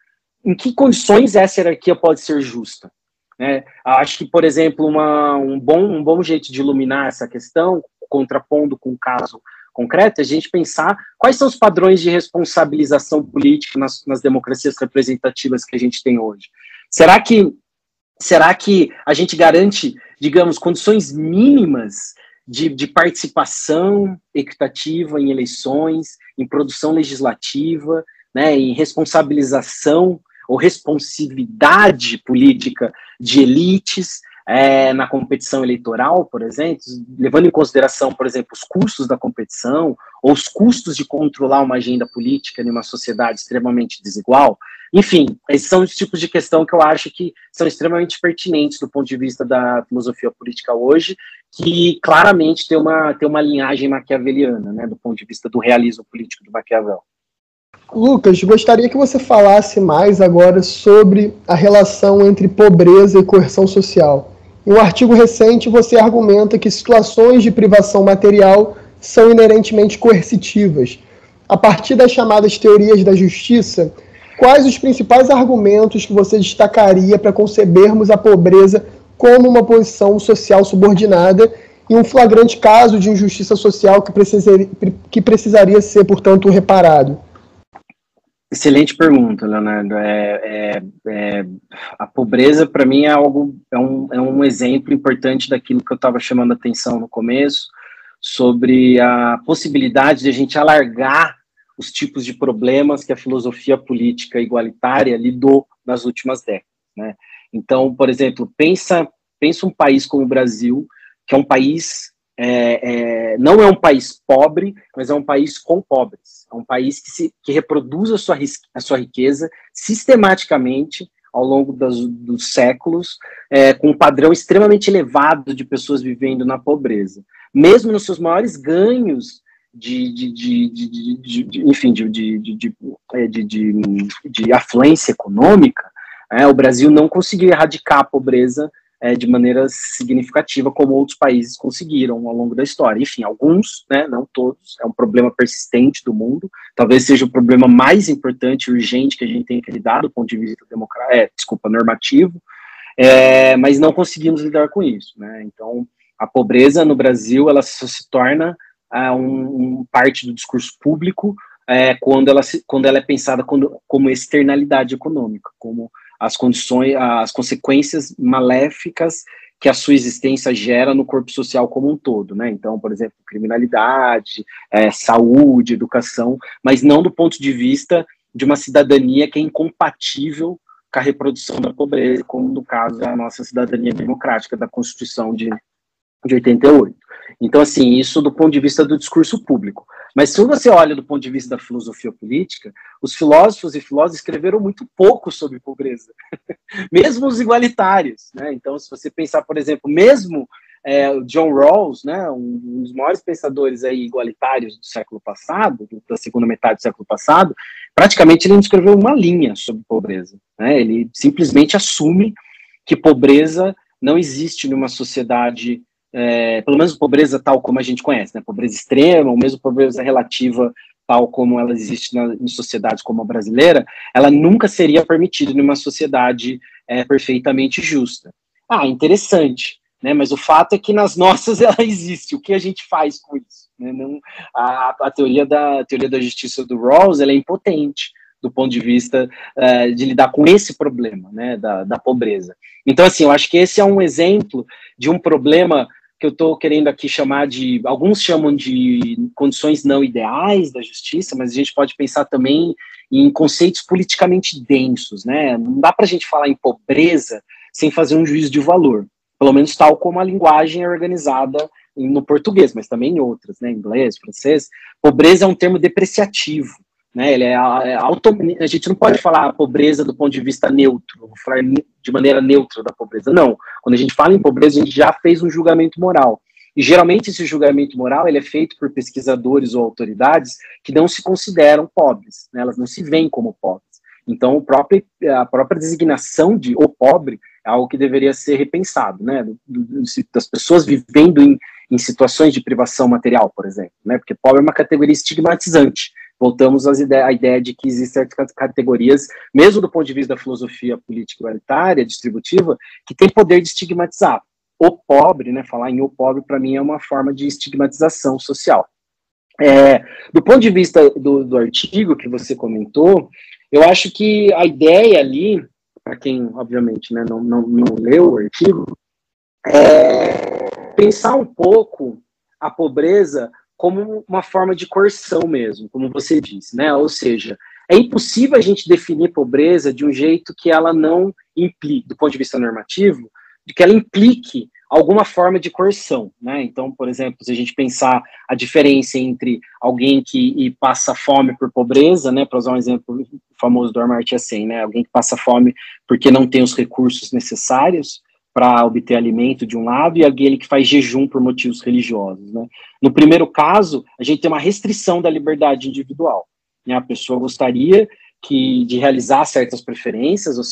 [SPEAKER 1] Em que condições essa hierarquia pode ser justa? É, acho que, por exemplo, uma, um, bom, um bom jeito de iluminar essa questão, contrapondo com o caso concreto, é a gente pensar quais são os padrões de responsabilização política nas, nas democracias representativas que a gente tem hoje. Será que, será que a gente garante, digamos, condições mínimas de, de participação equitativa em eleições, em produção legislativa, né, em responsabilização ou responsividade política de elites é, na competição eleitoral, por exemplo, levando em consideração, por exemplo, os custos da competição ou os custos de controlar uma agenda política em uma sociedade extremamente desigual. Enfim, esses são os tipos de questão que eu acho que são extremamente pertinentes do ponto de vista da filosofia política hoje, que claramente tem uma, tem uma linhagem maquiaveliana, né, do ponto de vista do realismo político do Maquiavel.
[SPEAKER 3] Lucas, gostaria que você falasse mais agora sobre a relação entre pobreza e coerção social. Em um artigo recente, você argumenta que situações de privação material são inerentemente coercitivas. A partir das chamadas teorias da justiça, quais os principais argumentos que você destacaria para concebermos a pobreza como uma posição social subordinada e um flagrante caso de injustiça social que precisaria, ser, portanto, reparado?
[SPEAKER 1] Excelente pergunta, Leonardo. É, é, é a pobreza, para mim, é algo, é um, é um exemplo importante daquilo que eu estava chamando a atenção no começo, sobre a possibilidade de a gente alargar os tipos de problemas que a filosofia política igualitária lidou nas últimas décadas. Né? Então, por exemplo, pensa, pensa um país como o Brasil, que é um país é, é, não é um país pobre, mas é um país com pobres. É um país que, se, que reproduz a sua, a sua riqueza sistematicamente ao longo das, dos séculos, é, com um padrão extremamente elevado de pessoas vivendo na pobreza. Mesmo nos seus maiores ganhos de, de, de, de enfim, de, é, de, de, afluência econômica, é, o Brasil não conseguiu erradicar a pobreza é, de maneira significativa, como outros países conseguiram ao longo da história. Enfim, alguns, né, não todos, é um problema persistente do mundo, talvez seja o problema mais importante e urgente que a gente tem que lidar do ponto de vista democrático, é, desculpa, normativo, é, mas não conseguimos lidar com isso. Né? Então, a pobreza no Brasil, ela se torna é, um, um, parte do discurso público é, quando, ela se, quando ela é pensada como, como externalidade econômica, como as condições, as consequências maléficas que a sua existência gera no corpo social como um todo, né? Então, por exemplo, criminalidade, é, saúde, educação, mas não do ponto de vista de uma cidadania que é incompatível com a reprodução da pobreza, como no caso da nossa cidadania democrática da Constituição de, de 88. Então, assim, isso do ponto de vista do discurso público. Mas se você olha do ponto de vista da filosofia política, os filósofos e filósofas escreveram muito pouco sobre pobreza, mesmo os igualitários. Né? Então, se você pensar, por exemplo, mesmo é, John Rawls, né, um dos maiores pensadores aí igualitários do século passado, da segunda metade do século passado, praticamente ele não escreveu uma linha sobre pobreza. Né? Ele simplesmente assume que pobreza não existe numa sociedade é, pelo menos pobreza tal como a gente conhece, né? Pobreza extrema, ou mesmo pobreza relativa tal como ela existe na, em sociedades como a brasileira, ela nunca seria permitida em uma sociedade é, perfeitamente justa. Ah, interessante, né? Mas o fato é que nas nossas ela existe. O que a gente faz com isso? Né? Não, a, a, teoria da a teoria da justiça do Rawls ela é impotente do ponto de vista uh, de lidar com esse problema, né, da, da pobreza. Então, assim, eu acho que esse é um exemplo de um problema que eu estou querendo aqui chamar de, alguns chamam de condições não ideais da justiça, mas a gente pode pensar também em conceitos politicamente densos, né? Não dá para a gente falar em pobreza sem fazer um juízo de valor, pelo menos tal como a linguagem é organizada no português, mas também em outras, né? Inglês, francês. Pobreza é um termo depreciativo, né? Ele é, é auto, a gente não pode falar pobreza do ponto de vista neutro, falar de maneira neutra da pobreza. Não. Quando a gente fala em pobreza, a gente já fez um julgamento moral. E geralmente esse julgamento moral ele é feito por pesquisadores ou autoridades que não se consideram pobres, né? elas não se veem como pobres. Então, próprio, a própria designação de o pobre é algo que deveria ser repensado, né? Das pessoas vivendo em, em situações de privação material, por exemplo, né? Porque pobre é uma categoria estigmatizante voltamos às ide à ideia de que existem categorias, mesmo do ponto de vista da filosofia política igualitária, distributiva, que tem poder de estigmatizar. O pobre, né, falar em o pobre, para mim, é uma forma de estigmatização social. É, do ponto de vista do, do artigo que você comentou, eu acho que a ideia ali, para quem, obviamente, né, não, não, não leu o artigo, é pensar um pouco a pobreza como uma forma de coerção mesmo, como você disse, né? Ou seja, é impossível a gente definir pobreza de um jeito que ela não implique, do ponto de vista normativo, de que ela implique alguma forma de coerção, né? Então, por exemplo, se a gente pensar a diferença entre alguém que passa fome por pobreza, né, para usar um exemplo famoso do Amartya Sen, né, alguém que passa fome porque não tem os recursos necessários, para obter alimento de um lado e aquele que faz jejum por motivos religiosos. Né? No primeiro caso, a gente tem uma restrição da liberdade individual. Né? A pessoa gostaria que de realizar certas preferências ou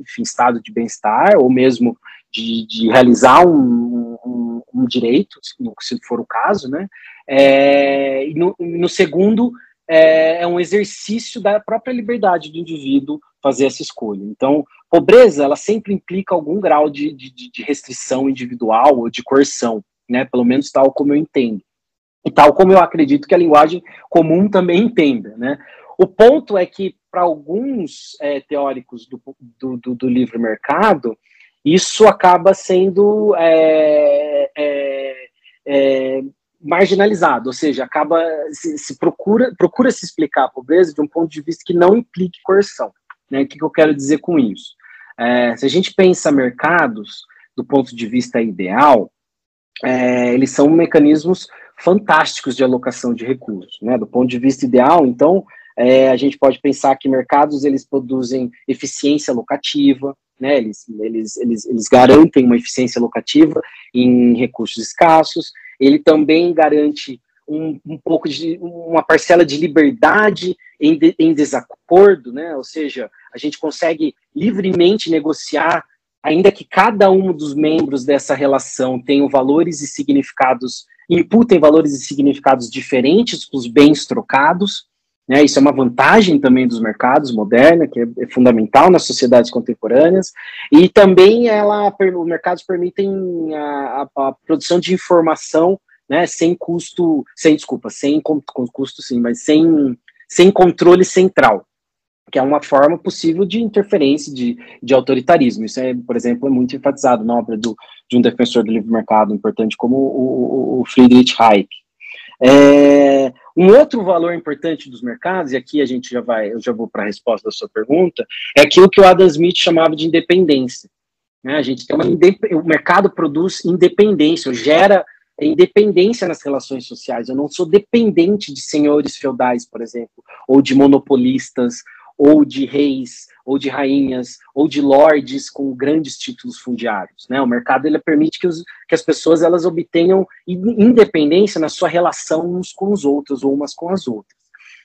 [SPEAKER 1] enfim, estado de bem-estar ou mesmo de, de realizar um, um, um, direito, se for o caso, né? É, e no, no segundo é, é um exercício da própria liberdade do indivíduo fazer essa escolha. Então, pobreza, ela sempre implica algum grau de, de, de restrição individual ou de coerção, né? Pelo menos tal como eu entendo. E tal como eu acredito que a linguagem comum também entenda, né? O ponto é que, para alguns é, teóricos do, do, do, do, livre mercado, isso acaba sendo é, é, é marginalizado, ou seja, acaba se, se, procura procura se explicar a pobreza de um ponto de vista que não implique coerção. Né? O que, que eu quero dizer com isso? É, se a gente pensa mercados do ponto de vista ideal, é, eles são mecanismos fantásticos de alocação de recursos, né? Do ponto de vista ideal, então, é, a gente pode pensar que mercados eles produzem eficiência locativa, né? Eles, eles, eles, eles garantem uma eficiência locativa em recursos escassos. Ele também garante um, um pouco de uma parcela de liberdade em, de, em desacordo, né? Ou seja, a gente consegue livremente negociar, ainda que cada um dos membros dessa relação tenha valores e significados, imputem valores e significados diferentes para os bens trocados. Né, isso é uma vantagem também dos mercados modernos, que é, é fundamental nas sociedades contemporâneas, e também ela, os mercados permitem a, a, a produção de informação né, sem custo, sem desculpa, sem com, com custo sim, mas sem, sem controle central, que é uma forma possível de interferência, de, de autoritarismo. Isso, é, por exemplo, é muito enfatizado na obra do, de um defensor do livre mercado importante como o, o Friedrich Hayek. É, um outro valor importante dos mercados, e aqui a gente já vai, eu já vou para a resposta da sua pergunta, é aquilo que o Adam Smith chamava de independência. Né? A gente tem uma o mercado produz independência, gera independência nas relações sociais. Eu não sou dependente de senhores feudais, por exemplo, ou de monopolistas, ou de reis, ou de rainhas, ou de lords com grandes títulos fundiários. Né? O mercado ele permite que, os, que as pessoas elas obtenham independência na sua relação uns com os outros, ou umas com as outras.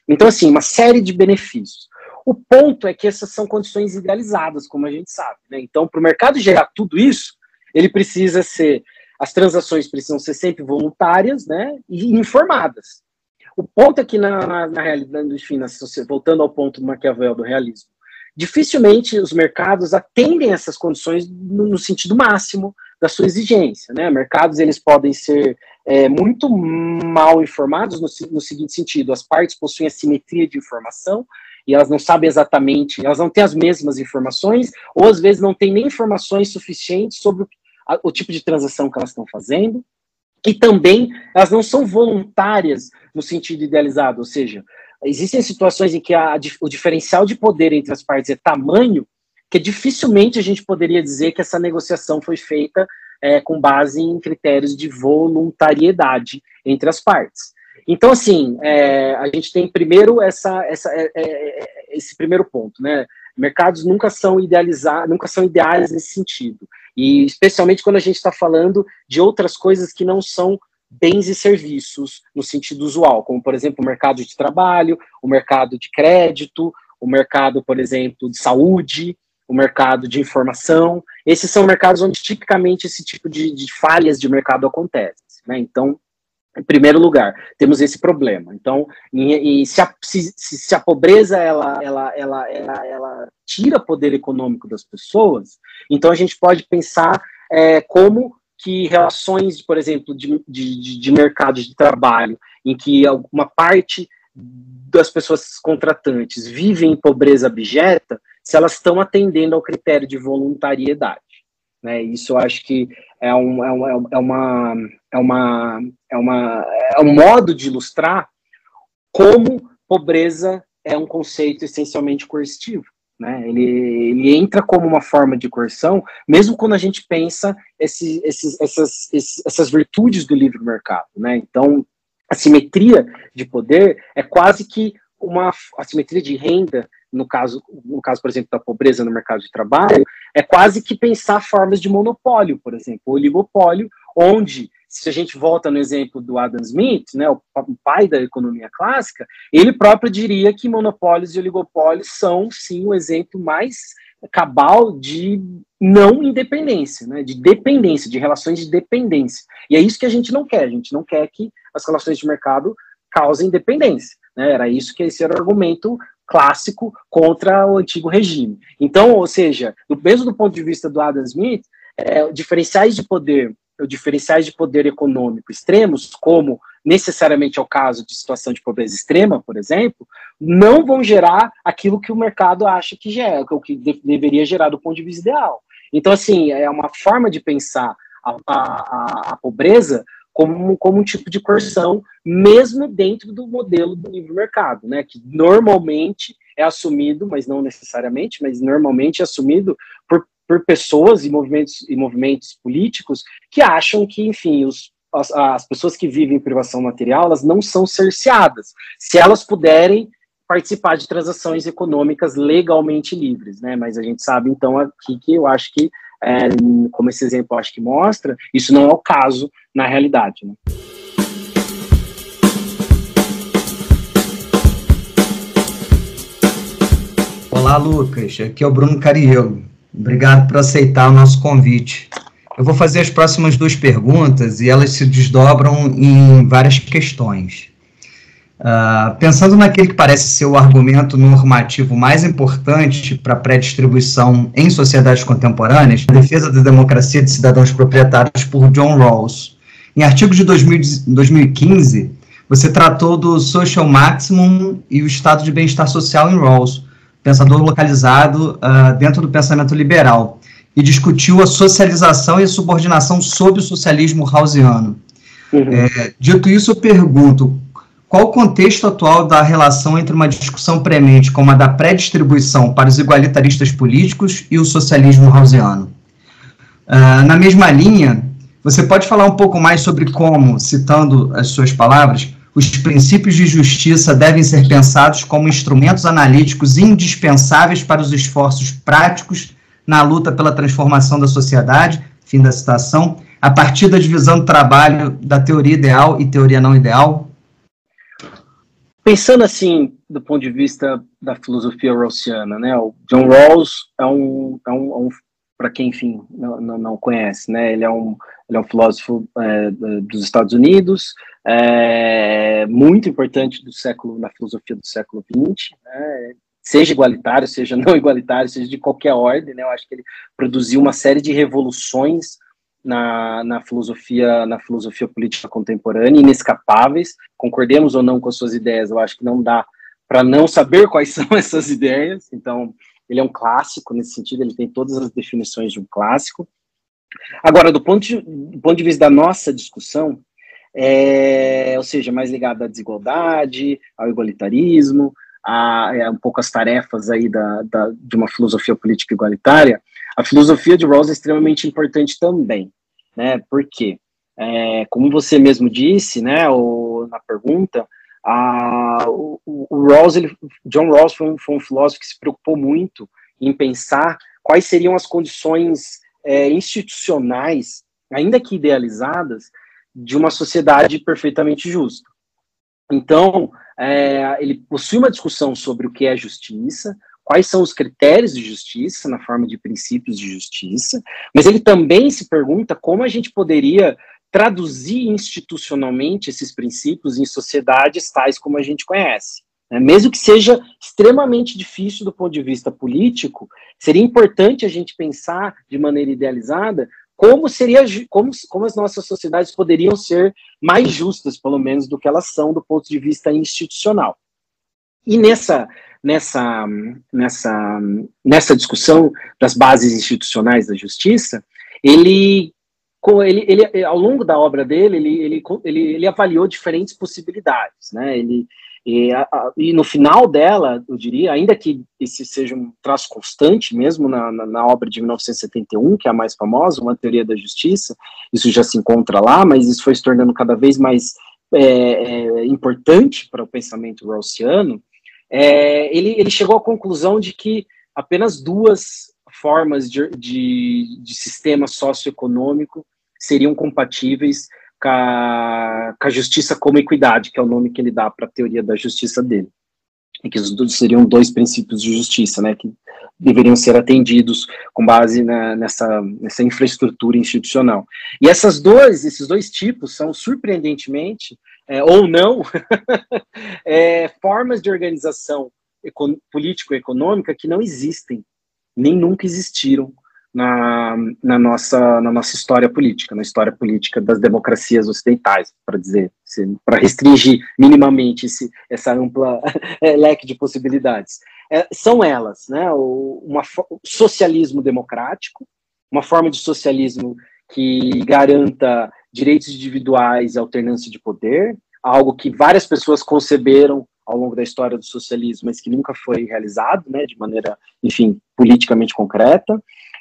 [SPEAKER 1] Então, assim, uma série de benefícios. O ponto é que essas são condições idealizadas, como a gente sabe. Né? Então, para o mercado gerar tudo isso, ele precisa ser as transações precisam ser sempre voluntárias né, e informadas. O ponto aqui na, na, na realidade, enfim, na, voltando ao ponto do Maquiavel do realismo, dificilmente os mercados atendem essas condições no, no sentido máximo da sua exigência. Né? Mercados eles podem ser é, muito mal informados no, no seguinte sentido: as partes possuem assimetria de informação e elas não sabem exatamente, elas não têm as mesmas informações, ou às vezes não têm nem informações suficientes sobre o a, o tipo de transação que elas estão fazendo, e também elas não são voluntárias no sentido idealizado, ou seja, existem situações em que a, o diferencial de poder entre as partes é tamanho que dificilmente a gente poderia dizer que essa negociação foi feita é, com base em critérios de voluntariedade entre as partes. Então, assim, é, a gente tem primeiro essa, essa, é, é, é esse primeiro ponto, né? Mercados nunca são idealizados, nunca são ideais nesse sentido. E especialmente quando a gente está falando de outras coisas que não são bens e serviços no sentido usual, como por exemplo o mercado de trabalho, o mercado de crédito, o mercado, por exemplo, de saúde, o mercado de informação. Esses são mercados onde tipicamente esse tipo de, de falhas de mercado acontece. Né? Então, em primeiro lugar, temos esse problema. Então, e, e se, a, se, se, a, pobreza ela, ela, ela, ela, ela tira poder econômico das pessoas, então a gente pode pensar é, como que relações, por exemplo, de, de, de mercado de trabalho, em que alguma parte das pessoas contratantes vivem em pobreza abjeta, se elas estão atendendo ao critério de voluntariedade. Né? Isso eu acho que é, um, é, um, é, uma, é, uma, é, uma, é um modo de ilustrar como pobreza é um conceito essencialmente coercitivo. Né? Ele, ele entra como uma forma de coerção, mesmo quando a gente pensa esse, esses, essas, esses, essas virtudes do livre mercado. Né? Então, a simetria de poder é quase que uma assimetria de renda no caso, no caso, por exemplo, da pobreza no mercado de trabalho, é quase que pensar formas de monopólio, por exemplo, oligopólio, onde, se a gente volta no exemplo do Adam Smith, né, o pai da economia clássica, ele próprio diria que monopólios e oligopólios são, sim, o exemplo mais cabal de não independência, né, de dependência, de relações de dependência. E é isso que a gente não quer, a gente não quer que as relações de mercado causem dependência. Né, era isso que esse era o argumento clássico contra o antigo regime. Então, ou seja, do, mesmo do ponto de vista do Adam Smith, é, diferenciais de poder, diferenciais de poder econômico extremos, como necessariamente é o caso de situação de pobreza extrema, por exemplo, não vão gerar aquilo que o mercado acha que gera, o que de, deveria gerar do ponto de vista ideal. Então, assim, é uma forma de pensar a, a, a pobreza como, como um tipo de coerção, mesmo dentro do modelo do livre mercado, né, que normalmente é assumido, mas não necessariamente, mas normalmente é assumido por por pessoas e movimentos, e movimentos políticos que acham que, enfim, os, as, as pessoas que vivem em privação material, elas não são cerceadas, se elas puderem participar de transações econômicas legalmente livres, né? Mas a gente sabe, então, aqui que eu acho que, é, como esse exemplo acho que mostra, isso não é o caso na realidade, né?
[SPEAKER 4] Olá, Lucas. Aqui é o Bruno Cariello. Obrigado por aceitar o nosso convite. Eu vou fazer as próximas duas perguntas e elas se desdobram em várias questões. Uh, pensando naquele que parece ser o argumento normativo mais importante para a pré-distribuição em sociedades contemporâneas, a defesa da democracia de cidadãos proprietários por John Rawls. Em artigo de 2000, 2015, você tratou do social maximum e o estado de bem-estar social em Rawls, pensador localizado uh, dentro do pensamento liberal, e discutiu a socialização e a subordinação sob o socialismo rawlsiano. Uhum. É, dito isso, eu pergunto, qual o contexto atual da relação entre uma discussão premente como a da pré-distribuição para os igualitaristas políticos e o socialismo rawlsiano? Uh, na mesma linha, você pode falar um pouco mais sobre como, citando as suas palavras, os princípios de justiça devem ser pensados como instrumentos analíticos indispensáveis para os esforços práticos na luta pela transformação da sociedade, fim da citação, a partir da divisão do trabalho da teoria ideal e teoria não ideal,
[SPEAKER 1] Pensando assim, do ponto de vista da filosofia rawlsiana, né, o John Rawls é um, é um, é um para quem, enfim, não, não, não, conhece, né, ele é um, ele é um filósofo é, dos Estados Unidos, é, muito importante do século, na filosofia do século XX, né, seja igualitário, seja não igualitário, seja de qualquer ordem, né, eu acho que ele produziu uma série de revoluções na, na, filosofia na filosofia política contemporânea, inescapáveis. Concordemos ou não com as suas ideias, eu acho que não dá para não saber quais são essas ideias. Então, ele é um clássico nesse sentido, ele tem todas as definições de um clássico. Agora, do ponto de, do ponto de vista da nossa discussão, é, ou seja, mais ligado à desigualdade, ao igualitarismo, a, é, um pouco as tarefas aí da, da, de uma filosofia política igualitária, a filosofia de Rawls é extremamente importante também, né? Porque, é, como você mesmo disse, né, o, na pergunta, a, o, o Rawls, ele, John Rawls foi um, foi um, filósofo que se preocupou muito em pensar quais seriam as condições é, institucionais, ainda que idealizadas, de uma sociedade perfeitamente justa. Então, é, ele possui uma discussão sobre o que é justiça, quais são os critérios de justiça na forma de princípios de justiça, mas ele também se pergunta como a gente poderia traduzir institucionalmente esses princípios em sociedades tais como a gente conhece. Né? Mesmo que seja extremamente difícil do ponto de vista político, seria importante a gente pensar de maneira idealizada como seria como, como as nossas sociedades poderiam ser mais justas, pelo menos, do que elas são do ponto de vista institucional. E nessa nessa, nessa, nessa discussão das bases institucionais da justiça, ele, ele, ele ao longo da obra dele, ele, ele, ele, ele avaliou diferentes possibilidades, né? Ele, e, a, e, no final dela, eu diria, ainda que esse seja um traço constante mesmo na, na, na, obra de 1971, que é a mais famosa, Uma Teoria da Justiça, isso já se encontra lá, mas isso foi se tornando cada vez mais é, é, importante para o pensamento rawlsiano, é, ele, ele chegou à conclusão de que apenas duas formas de, de, de sistema socioeconômico seriam compatíveis com a, com a, justiça como equidade, que é o nome que ele dá para a teoria da justiça dele. Que seriam dois princípios de justiça, né, que deveriam ser atendidos com base na, nessa, nessa infraestrutura institucional. E essas dois, esses dois tipos são, surpreendentemente, é, ou não, é, formas de organização político-econômica que não existem, nem nunca existiram na, na, nossa, na nossa história política, na história política das democracias ocidentais, para dizer, para restringir minimamente esse, essa ampla é, leque de possibilidades. É, são elas, né, o, uma, o socialismo democrático, uma forma de socialismo que garanta direitos individuais e alternância de poder, algo que várias pessoas conceberam ao longo da história do socialismo, mas que nunca foi realizado, né, de maneira, enfim, politicamente concreta.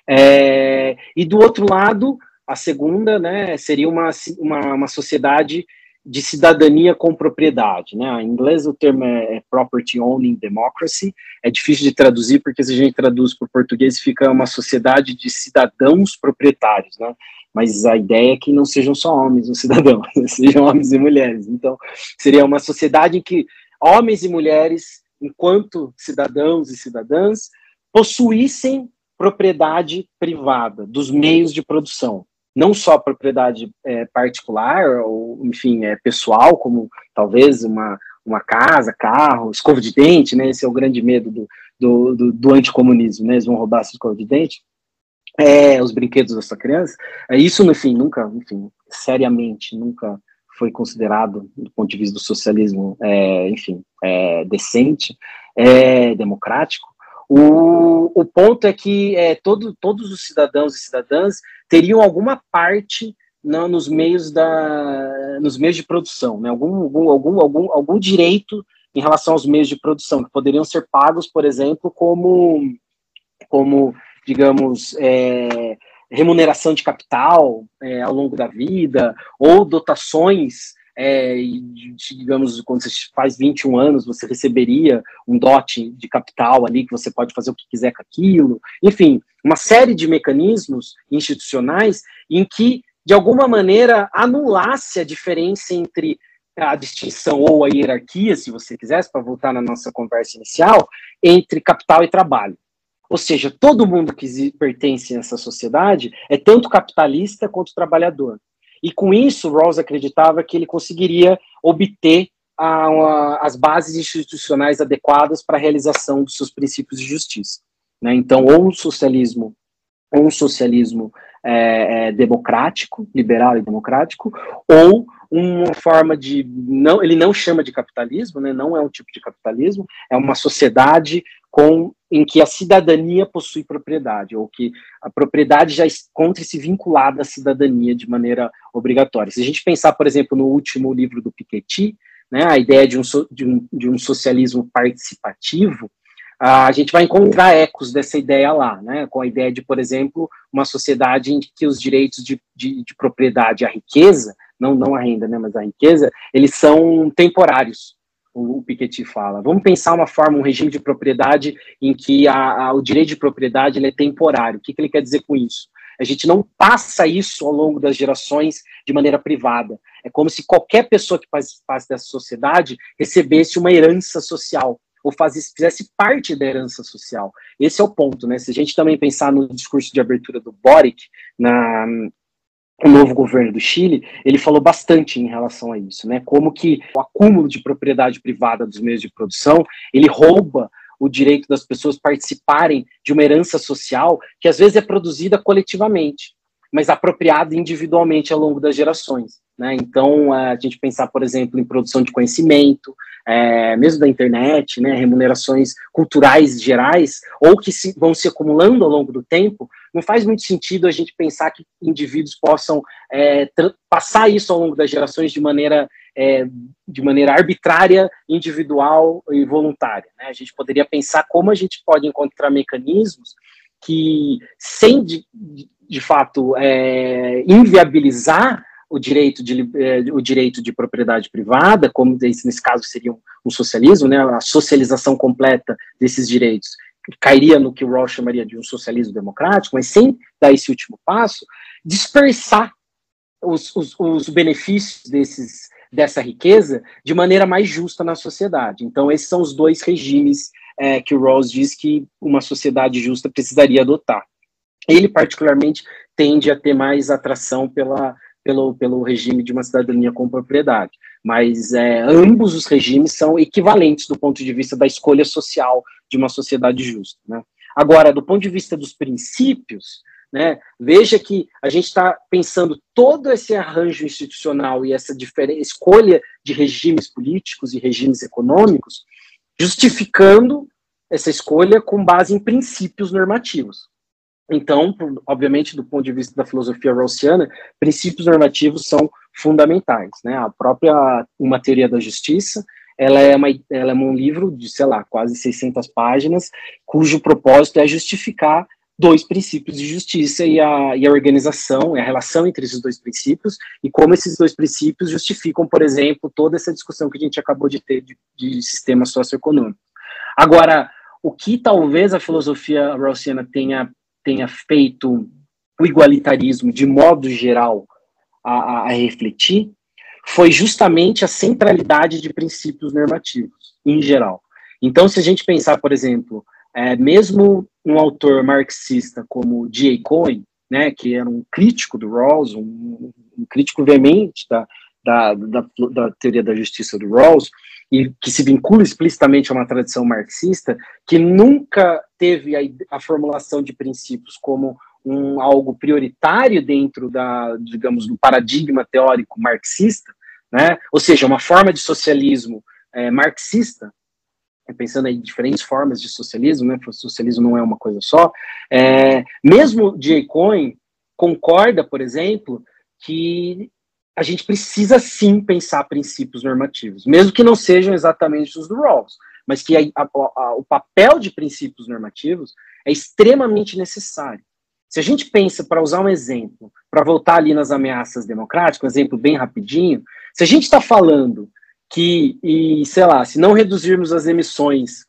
[SPEAKER 1] É, e do outro lado, a segunda, né, seria uma, uma, uma sociedade de cidadania com propriedade, né? Em inglês o termo é, é property owning democracy. É difícil de traduzir porque se a gente traduz para o português fica uma sociedade de cidadãos proprietários, né? Mas a ideia é que não sejam só homens os cidadãos, sejam homens e mulheres. Então seria uma sociedade em que homens e mulheres, enquanto cidadãos e cidadãs, possuíssem propriedade privada dos meios de produção, não só propriedade é, particular ou, enfim, é, pessoal, como talvez uma, uma casa, carro, escova de dente, né? Esse é o grande medo do, do, do, do anticomunismo, né? Eles vão roubar essa escova de dente. É, os brinquedos da sua criança. É, isso, no fim, nunca, enfim, seriamente, nunca foi considerado, do ponto de vista do socialismo, é, enfim, é, decente, é, democrático. O, o ponto é que é, todo, todos os cidadãos e cidadãs teriam alguma parte não, nos meios da nos meios de produção, né? algum, algum, algum, algum, algum direito em relação aos meios de produção, que poderiam ser pagos, por exemplo, como, como digamos, é, remuneração de capital é, ao longo da vida, ou dotações é, digamos, quando você faz 21 anos, você receberia um dote de capital ali, que você pode fazer o que quiser com aquilo. Enfim, uma série de mecanismos institucionais em que, de alguma maneira, anulasse a diferença entre a distinção ou a hierarquia, se você quisesse, para voltar na nossa conversa inicial, entre capital e trabalho. Ou seja, todo mundo que pertence a essa sociedade é tanto capitalista quanto trabalhador. E com isso, Rawls acreditava que ele conseguiria obter a, a, as bases institucionais adequadas para a realização dos seus princípios de justiça. Né? Então, ou um socialismo, ou um socialismo é, é, democrático, liberal e democrático, ou uma forma de não, ele não chama de capitalismo, né? Não é um tipo de capitalismo, é uma sociedade com em que a cidadania possui propriedade, ou que a propriedade já encontre-se vinculada à cidadania de maneira obrigatória. Se a gente pensar, por exemplo, no último livro do Piketty, né, a ideia de um, de um, de um socialismo participativo, a gente vai encontrar ecos dessa ideia lá, né, com a ideia de, por exemplo, uma sociedade em que os direitos de, de, de propriedade, a riqueza, não, não a renda, né, mas a riqueza, eles são temporários o, Piketty fala. Vamos pensar uma forma, um regime de propriedade em que a, a, o direito de propriedade é temporário. O que, que ele quer dizer com isso? A gente não passa isso ao longo das gerações de maneira privada. É como se qualquer pessoa que faz parte dessa sociedade recebesse uma herança social ou fizesse parte da herança social. Esse é o ponto, né? Se a gente também pensar no discurso de abertura do Boric na, o novo governo do Chile, ele falou bastante em relação a isso, né? Como que o acúmulo de propriedade privada dos meios de produção, ele rouba o direito das pessoas participarem de uma herança social que às vezes é produzida coletivamente, mas apropriada individualmente ao longo das gerações. Né? Então, a gente pensar, por exemplo, em produção de conhecimento, é, mesmo da internet, né, remunerações culturais gerais, ou que se, vão se acumulando ao longo do tempo, não faz muito sentido a gente pensar que indivíduos possam é, passar isso ao longo das gerações de maneira, é, de maneira arbitrária, individual e voluntária. Né? A gente poderia pensar como a gente pode encontrar mecanismos que, sem de, de fato é, inviabilizar o direito de, eh, o direito de propriedade privada, como nesse caso seria um, um, socialismo, né, a socialização completa desses direitos, cairia no que o Rawls chamaria de um socialismo democrático, mas sem dar esse último passo, dispersar os, os, os benefícios desses, dessa riqueza de maneira mais justa na sociedade. Então, esses são os dois regimes é, que o Rawls diz que uma sociedade justa precisaria adotar. Ele, particularmente, tende a ter mais atração pela pelo, pelo regime de uma cidadania com propriedade. Mas é, ambos os regimes são equivalentes do ponto de vista da escolha social de uma sociedade justa. Né? Agora, do ponto de vista dos princípios, né, veja que a gente está pensando todo esse arranjo institucional e essa escolha de regimes políticos e regimes econômicos, justificando essa escolha com base em princípios normativos. Então, obviamente, do ponto de vista da filosofia rawlsiana, princípios normativos são fundamentais. Né? A própria Uma Teoria da Justiça, ela é, uma, ela é um livro de, sei lá, quase 600 páginas, cujo propósito é justificar dois princípios de justiça e a, e a organização, a relação entre esses dois princípios, e como esses dois princípios justificam, por exemplo, toda essa discussão que a gente acabou de ter de, de sistema socioeconômico. Agora, o que talvez a filosofia rawlsiana tenha, tenha feito o igualitarismo, de modo geral, a, a refletir, foi justamente a centralidade de princípios normativos, em geral. Então, se a gente pensar, por exemplo, é, mesmo um autor marxista como J. Cohen, né, que era um crítico do Rawls, um, um crítico veemente da, da, da, da, teoria da justiça do Rawls, e que se vincula explicitamente a uma tradição marxista, que nunca teve a, a formulação de princípios como um algo prioritário dentro da, digamos, do paradigma teórico marxista, né? Ou seja, uma forma de socialismo é, marxista, pensando em diferentes formas de socialismo, né? O socialismo não é uma coisa só. É, mesmo J. Cohen concorda, por exemplo, que a gente precisa sim pensar princípios normativos, mesmo que não sejam exatamente os do Rawls, mas que a, a, a, o papel de princípios normativos é extremamente necessário. Se a gente pensa, para usar um exemplo, para voltar ali nas ameaças democráticas, um exemplo bem rapidinho, se a gente está falando que, e, sei lá, se não reduzirmos as emissões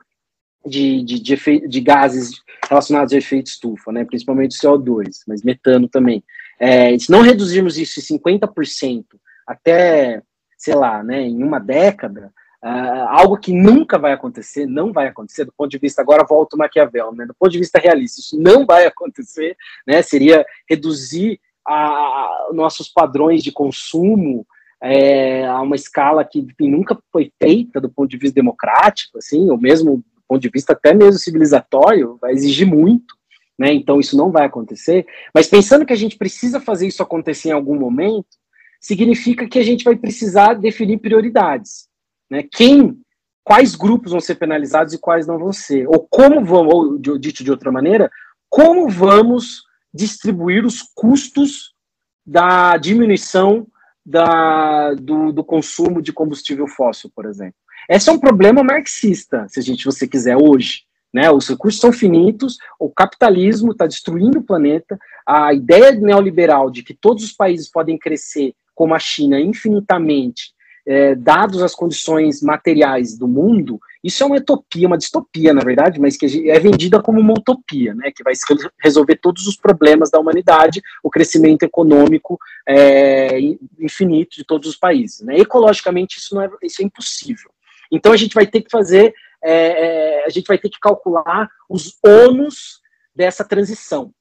[SPEAKER 1] de, de, de, de gases relacionados a efeito estufa, né, principalmente CO2, mas metano também, é, se não reduzirmos isso em 50% até, sei lá, né, em uma década, Uh, algo que nunca vai acontecer, não vai acontecer, do ponto de vista, agora volta o Maquiavel, né, do ponto de vista realista, isso não vai acontecer, né, seria reduzir a, a nossos padrões de consumo é, a uma escala que enfim, nunca foi feita do ponto de vista democrático, assim, ou mesmo do ponto de vista até mesmo civilizatório, vai exigir muito, né, então isso não vai acontecer, mas pensando que a gente precisa fazer isso acontecer em algum momento, significa que a gente vai precisar definir prioridades, né? Quem, quais grupos vão ser penalizados e quais não vão ser? Ou como vão, ou dito de outra maneira, como vamos distribuir os custos da diminuição da, do, do, consumo de combustível fóssil, por exemplo. Esse é um problema marxista, se a gente você quiser hoje. Né? Os recursos são finitos, o capitalismo está destruindo o planeta, a ideia neoliberal de que todos os países podem crescer como a China infinitamente é, dados as condições materiais do mundo, isso é uma utopia, uma distopia, na verdade, mas que é vendida como uma utopia, né, que vai resolver todos os problemas da humanidade, o crescimento econômico é, infinito de todos os países. Né? Ecologicamente, isso, não é, isso é impossível. Então, a gente vai ter que fazer, é, é a gente vai ter que calcular os ônus dessa transição.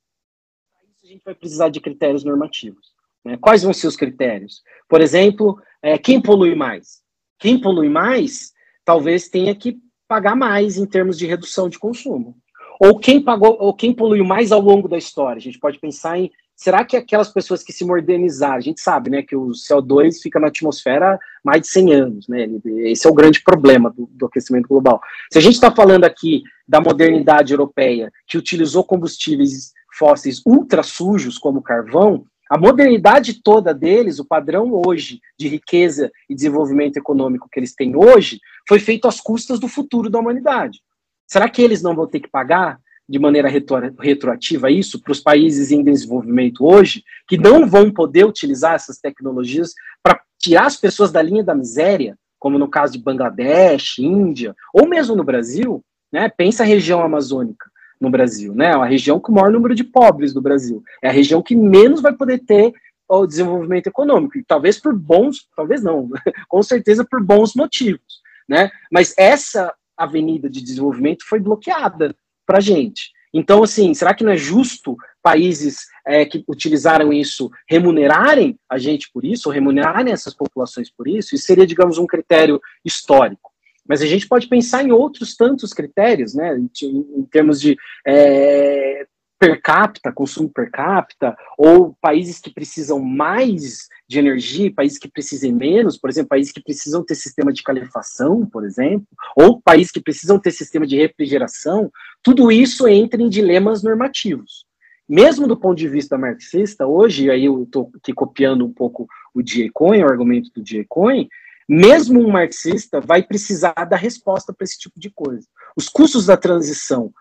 [SPEAKER 1] A gente vai precisar de critérios normativos. Né? Quais vão ser os critérios? Por exemplo, é, quem polui mais? Quem polui mais, talvez tenha que pagar mais em termos de redução de consumo. Ou quem pagou, ou quem poluiu mais ao longo da história. A gente pode pensar em será que aquelas pessoas que se modernizaram, a gente sabe, né, que o CO2 fica na atmosfera mais de 100 anos, né, esse é o grande problema do, do aquecimento global. Se a gente está falando aqui da modernidade europeia, que utilizou combustíveis fósseis ultra sujos, como carvão, a modernidade toda deles, o padrão hoje de riqueza e desenvolvimento econômico que eles têm hoje, foi feito às custas do futuro da humanidade. Será que eles não vão ter que pagar de maneira retroativa isso para os países em desenvolvimento hoje, que não vão poder utilizar essas tecnologias para tirar as pessoas da linha da miséria, como no caso de Bangladesh, Índia, ou mesmo no Brasil? Né? Pensa a região amazônica no Brasil, né? É a região com o maior número de pobres do Brasil. É a região que menos vai poder ter o desenvolvimento econômico, e talvez por bons, talvez não, com certeza por bons motivos, né? Mas essa avenida de desenvolvimento foi bloqueada para a gente. Então, assim, será que não é justo países é, que utilizaram isso remunerarem a gente por isso, ou remunerarem essas populações por isso? Isso seria, digamos, um critério histórico. Mas a gente pode pensar em outros tantos critérios, né, em, em termos de é, per capita, consumo per capita, ou países que precisam mais de energia, países que precisem menos, por exemplo, países que precisam ter sistema de calefação, por exemplo, ou países que precisam ter sistema de refrigeração, tudo isso entra em dilemas normativos. Mesmo do ponto de vista marxista, hoje, aí eu estou aqui copiando um pouco o. Cohen, o argumento do. Cohen, mesmo um marxista vai precisar dar resposta para esse tipo de coisa. Os custos da transição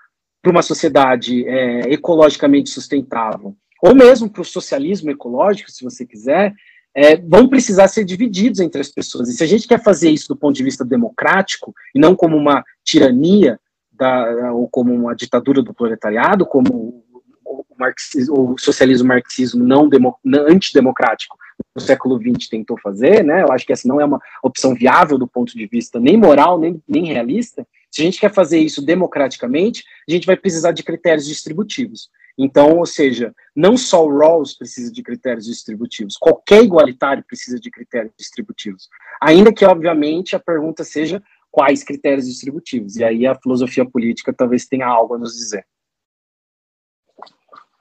[SPEAKER 1] para uma sociedade é, ecologicamente sustentável, ou mesmo para o socialismo ecológico, se você quiser, é, vão precisar ser divididos entre as pessoas. E se a gente quer fazer isso do ponto de vista democrático, e não como uma tirania, da, ou como uma ditadura do proletariado, como o, marxismo, o socialismo marxismo não, demo, antidemocrático no século XX tentou fazer, né? Eu acho que essa não é uma opção viável do ponto de vista nem moral, nem, nem realista. Se a gente quer fazer isso democraticamente, a gente vai precisar de critérios distributivos. Então, ou seja, não só o Rawls precisa de critérios distributivos, qualquer igualitário precisa de critérios distributivos. Ainda que, obviamente, a pergunta seja quais critérios distributivos. E aí a filosofia política talvez tenha algo a nos dizer.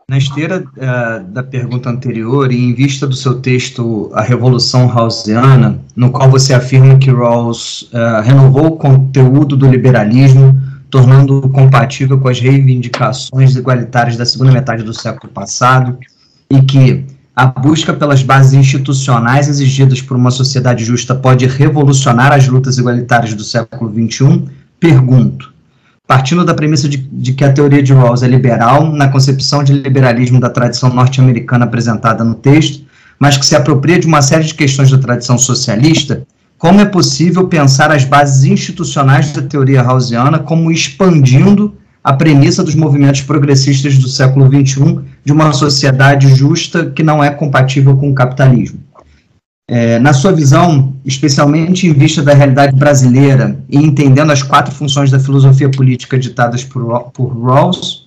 [SPEAKER 4] Na esteira uh, da pergunta anterior, e em vista do seu texto A Revolução Rawlsiana, no qual você afirma que Rawls uh, renovou o conteúdo do liberalismo, tornando-o compatível com as reivindicações igualitárias da segunda metade do século passado, e que a busca pelas bases institucionais exigidas por uma sociedade justa pode revolucionar as lutas igualitárias do século XXI, pergunto: partindo da premissa de, de, que a teoria de Rawls é liberal, na concepção de liberalismo da tradição norte-americana apresentada no texto, mas que se apropria de uma série de questões da tradição socialista, como é possível pensar as bases institucionais da teoria rawlsiana como expandindo a premissa dos movimentos progressistas do século XXI de uma sociedade justa que não é compatível com o capitalismo? É, na sua visão, especialmente em vista da realidade brasileira e entendendo as quatro funções da filosofia política ditadas por, por Rawls,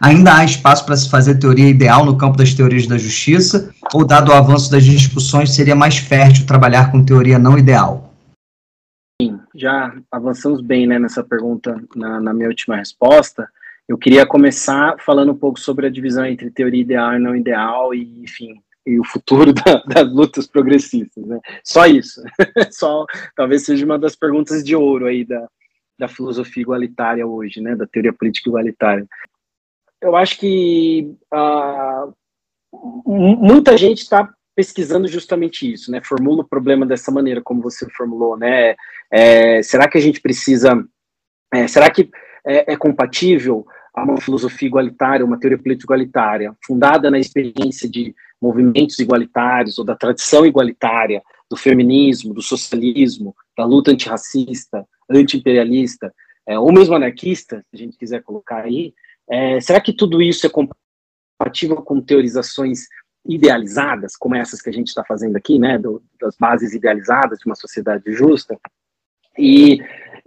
[SPEAKER 4] ainda há espaço para se fazer teoria ideal no campo das teorias da justiça, ou, dado o avanço das discussões, seria mais fértil trabalhar com teoria não ideal?
[SPEAKER 1] Sim, já avançamos bem né, nessa pergunta na, na minha última resposta. Eu queria começar falando um pouco sobre a divisão entre teoria ideal e não ideal, e, enfim, e o futuro da, das lutas progressistas, né? Só isso. Só talvez seja uma das perguntas de ouro aí da, da filosofia igualitária hoje, né? Da teoria política igualitária. Eu acho que uh, muita gente está pesquisando justamente isso, né? Formula o problema dessa maneira, como você formulou, né? É, será que a gente precisa? É, será que é, é compatível a uma filosofia igualitária, uma teoria política igualitária, fundada na experiência de movimentos igualitários ou da tradição igualitária, do feminismo, do socialismo, da luta antirracista, antiimperialista, é, ou mesmo anarquista, se a gente quiser colocar aí, é, será que tudo isso é compatível com teorizações idealizadas, como essas que a gente está fazendo aqui, né, do, das bases idealizadas de uma sociedade justa? E,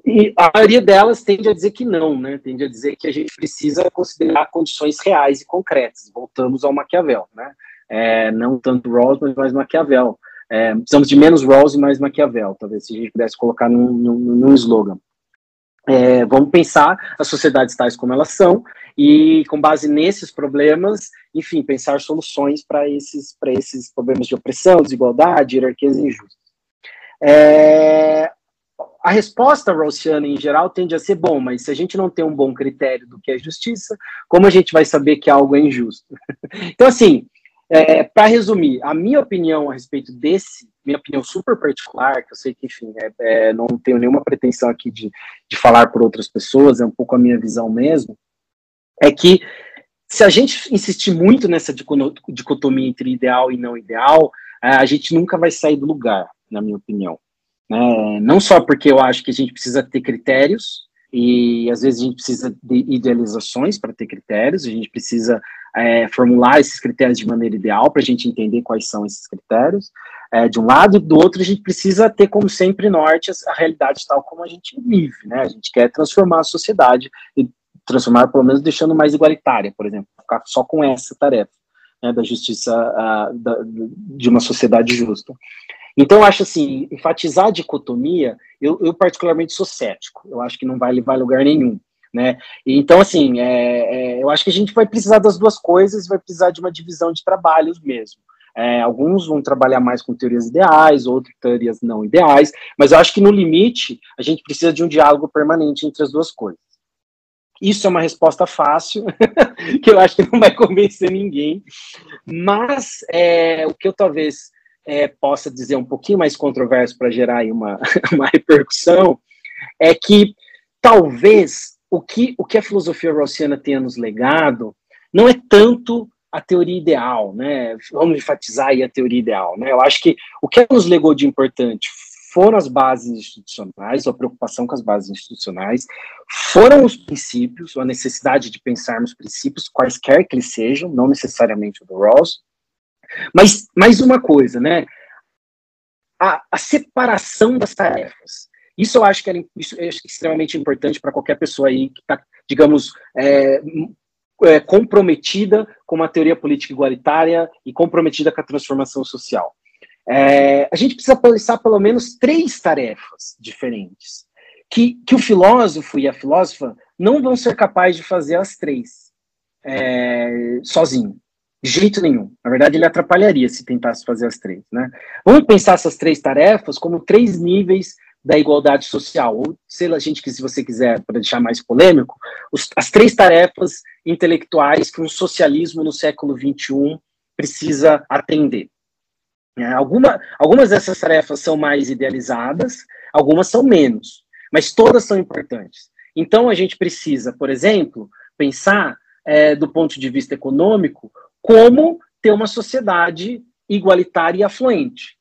[SPEAKER 1] e, a maioria delas tende a dizer que não, né, tende a dizer que a gente precisa considerar condições reais e concretas. Voltamos ao Maquiavel, né? É, não tanto Rawls, mas mais Maquiavel. É, precisamos de menos Rawls e mais Maquiavel, talvez se a gente pudesse colocar num, num, num slogan. É, vamos pensar as sociedades tais como elas são e, com base nesses problemas, enfim, pensar soluções para esses, esses problemas de opressão, desigualdade, hierarquias injustas. É, a resposta rawlsiana, em geral, tende a ser bom, mas se a gente não tem um bom critério do que é justiça, como a gente vai saber que algo é injusto? então, assim, é, Para resumir, a minha opinião a respeito desse, minha opinião super particular, que eu sei que, enfim, é, é, não tenho nenhuma pretensão aqui de, de falar por outras pessoas, é um pouco a minha visão mesmo, é que se a gente insistir muito nessa dicotomia entre ideal e não ideal, é, a gente nunca vai sair do lugar, na minha opinião. É, não só porque eu acho que a gente precisa ter critérios, e às vezes a gente precisa de idealizações para ter critérios, a gente precisa é, formular esses critérios de maneira ideal para a gente entender quais são esses critérios. É, de um lado, do outro, a gente precisa ter, como sempre, norte a realidade tal como a gente vive. Né? A gente quer transformar a sociedade e transformar, pelo menos, deixando mais igualitária, por exemplo, ficar só com essa tarefa né, da justiça, da, de uma sociedade justa. Então, acho assim, enfatizar a dicotomia, eu, eu particularmente sou cético, eu acho que não vai levar a lugar nenhum né? Então, assim, é, é, eu acho que a gente vai precisar das duas coisas, vai precisar de uma divisão de trabalhos mesmo. É, alguns vão trabalhar mais com teorias ideais, outros teorias não ideais, mas eu acho que no limite a gente precisa de um diálogo permanente entre as duas coisas. Isso é uma resposta fácil, que eu acho que não vai convencer ninguém, mas é, o que eu talvez é, possa dizer um pouquinho mais controverso para gerar uma, uma repercussão é que talvez o que, o que a filosofia rawlsiana tem a nos legado não é tanto a teoria ideal, né? Vamos enfatizar aí a teoria ideal, né? Eu acho que o que nos legou de importante foram as bases institucionais, a preocupação com as bases institucionais, foram os princípios, a necessidade de pensarmos princípios, quaisquer que eles sejam, não necessariamente o do Rawls, mas mais uma coisa, né? A, a separação das tarefas. Isso eu acho que é, isso é extremamente importante para qualquer pessoa aí que está, digamos, é, é, comprometida com uma teoria política igualitária e comprometida com a transformação social. É, a gente precisa pensar pelo menos três tarefas diferentes, que, que o filósofo e a filósofa não vão ser capazes de fazer as três é, sozinho. De jeito nenhum. Na verdade, ele atrapalharia se tentasse fazer as três. Né? Vamos pensar essas três tarefas como três níveis da igualdade social, ou sei lá, gente, que se você quiser, para deixar mais polêmico, os, as três tarefas intelectuais que um socialismo no século XXI precisa atender. É, alguma, algumas dessas tarefas são mais idealizadas, algumas são menos, mas todas são importantes. Então, a gente precisa, por exemplo, pensar, é, do ponto de vista econômico, como ter uma sociedade igualitária e afluente.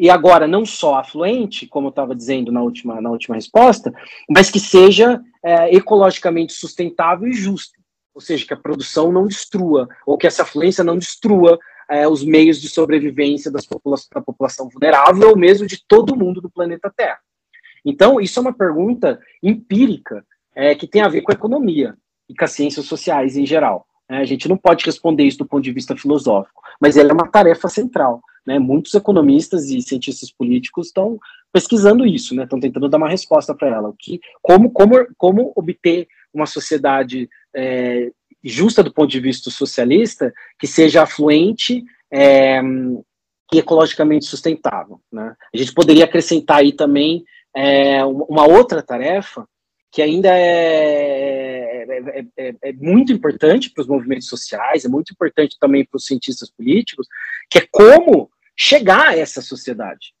[SPEAKER 1] E agora, não só afluente, como eu estava dizendo na última, na última resposta, mas que seja é, ecologicamente sustentável e justa. Ou seja, que a produção não destrua, ou que essa afluência não destrua é, os meios de sobrevivência das popula da população vulnerável, ou mesmo de todo mundo do planeta Terra. Então, isso é uma pergunta empírica é, que tem a ver com a economia e com as ciências sociais em geral. É, a gente não pode responder isso do ponto de vista filosófico, mas ela é uma tarefa central. Né? Muitos economistas e cientistas políticos estão pesquisando isso, né? estão tentando dar uma resposta para ela. Que, como, como, como obter uma sociedade é, justa do ponto de vista socialista, que seja afluente é, e ecologicamente sustentável. Né? A gente poderia acrescentar aí também é, uma outra tarefa que ainda é, é, é, é muito importante para os movimentos sociais, é muito importante também para os cientistas políticos, que é como chegar a essa sociedade.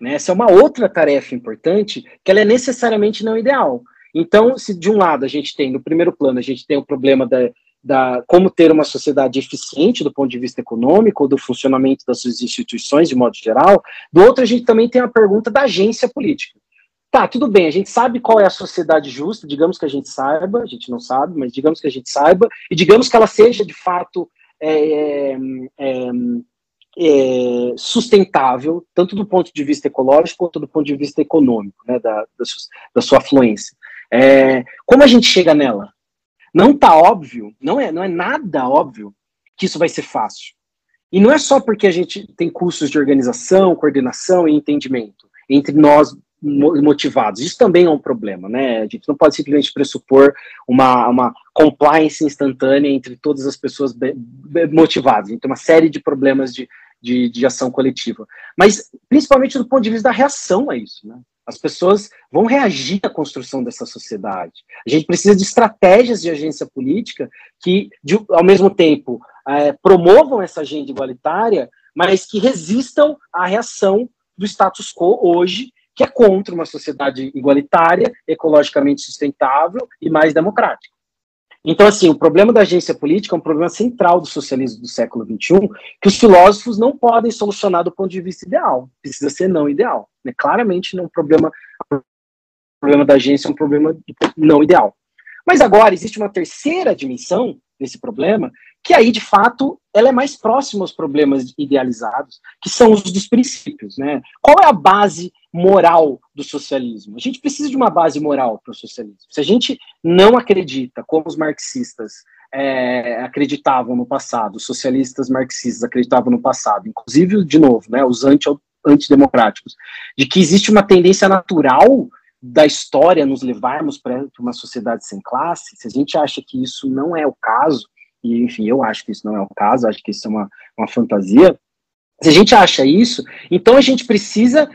[SPEAKER 1] Né? Essa é uma outra tarefa importante, que ela é necessariamente não ideal. Então, se de um lado a gente tem, no primeiro plano, a gente tem o problema da, da como ter uma sociedade eficiente do ponto de vista econômico, do funcionamento das suas instituições, de modo geral, do outro a gente também tem a pergunta da agência política. Tá, tudo bem, a gente sabe qual é a sociedade justa, digamos que a gente saiba, a gente não sabe, mas digamos que a gente saiba, e digamos que ela seja de fato é, é, é, sustentável, tanto do ponto de vista ecológico quanto do ponto de vista econômico, né, da, da, da sua afluência. É, como a gente chega nela? Não está óbvio, não é, não é nada óbvio que isso vai ser fácil. E não é só porque a gente tem cursos de organização, coordenação e entendimento entre nós motivados. Isso também é um problema, né? A gente não pode simplesmente pressupor uma, uma compliance instantânea entre todas as pessoas motivadas. Então, uma série de problemas de, de, de, ação coletiva. Mas, principalmente do ponto de vista da reação a isso, né? As pessoas vão reagir à construção dessa sociedade. A gente precisa de estratégias de agência política que, de, ao mesmo tempo, é, promovam essa agenda igualitária, mas que resistam à reação do status quo hoje que é contra uma sociedade igualitária, ecologicamente sustentável e mais democrática. Então, assim, o problema da agência política é um problema central do socialismo do século XXI, que os filósofos não podem solucionar do ponto de vista ideal. Precisa ser não ideal. Né? Claramente, não é um problema, o problema da agência é um problema não ideal. Mas agora existe uma terceira dimensão desse problema, que aí, de fato, ela é mais próxima aos problemas idealizados, que são os dos princípios. Né? Qual é a base moral do socialismo? A gente precisa de uma base moral para o socialismo. Se a gente não acredita, como os marxistas é, acreditavam no passado, os socialistas marxistas acreditavam no passado, inclusive, de novo, né, os anti, antidemocráticos, de que existe uma tendência natural da história nos levarmos para uma sociedade sem classe, se a gente acha que isso não é o caso, e enfim, eu acho que isso não é o caso, acho que isso é uma, uma fantasia. Se a gente acha isso, então a gente precisa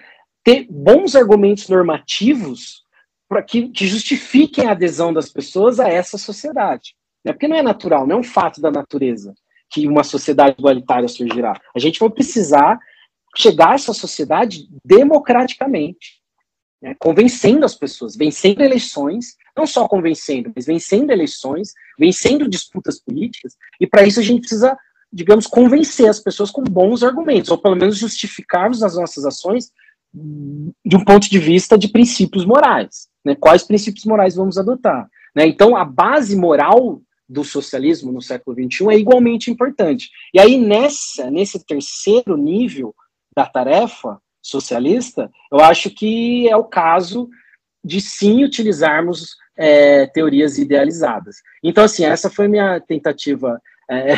[SPEAKER 1] ter bons argumentos normativos para que, que, justifiquem a adesão das pessoas a essa sociedade. Né? Porque não é natural, não é um fato da natureza que uma sociedade igualitária surgirá. A gente vai precisar chegar a essa sociedade democraticamente, né? convencendo as pessoas, vencendo eleições, não só convencendo, mas vencendo eleições, vencendo disputas políticas, e para isso a gente precisa, digamos, convencer as pessoas com bons argumentos, ou pelo menos justificarmos as nossas ações de um ponto de vista de princípios morais. Né? Quais princípios morais vamos adotar? Né? Então, a base moral do socialismo no século XXI é igualmente importante. E aí, nessa, nesse terceiro nível da tarefa socialista, eu acho que é o caso de sim utilizarmos é, teorias idealizadas. Então, assim, essa foi minha tentativa é,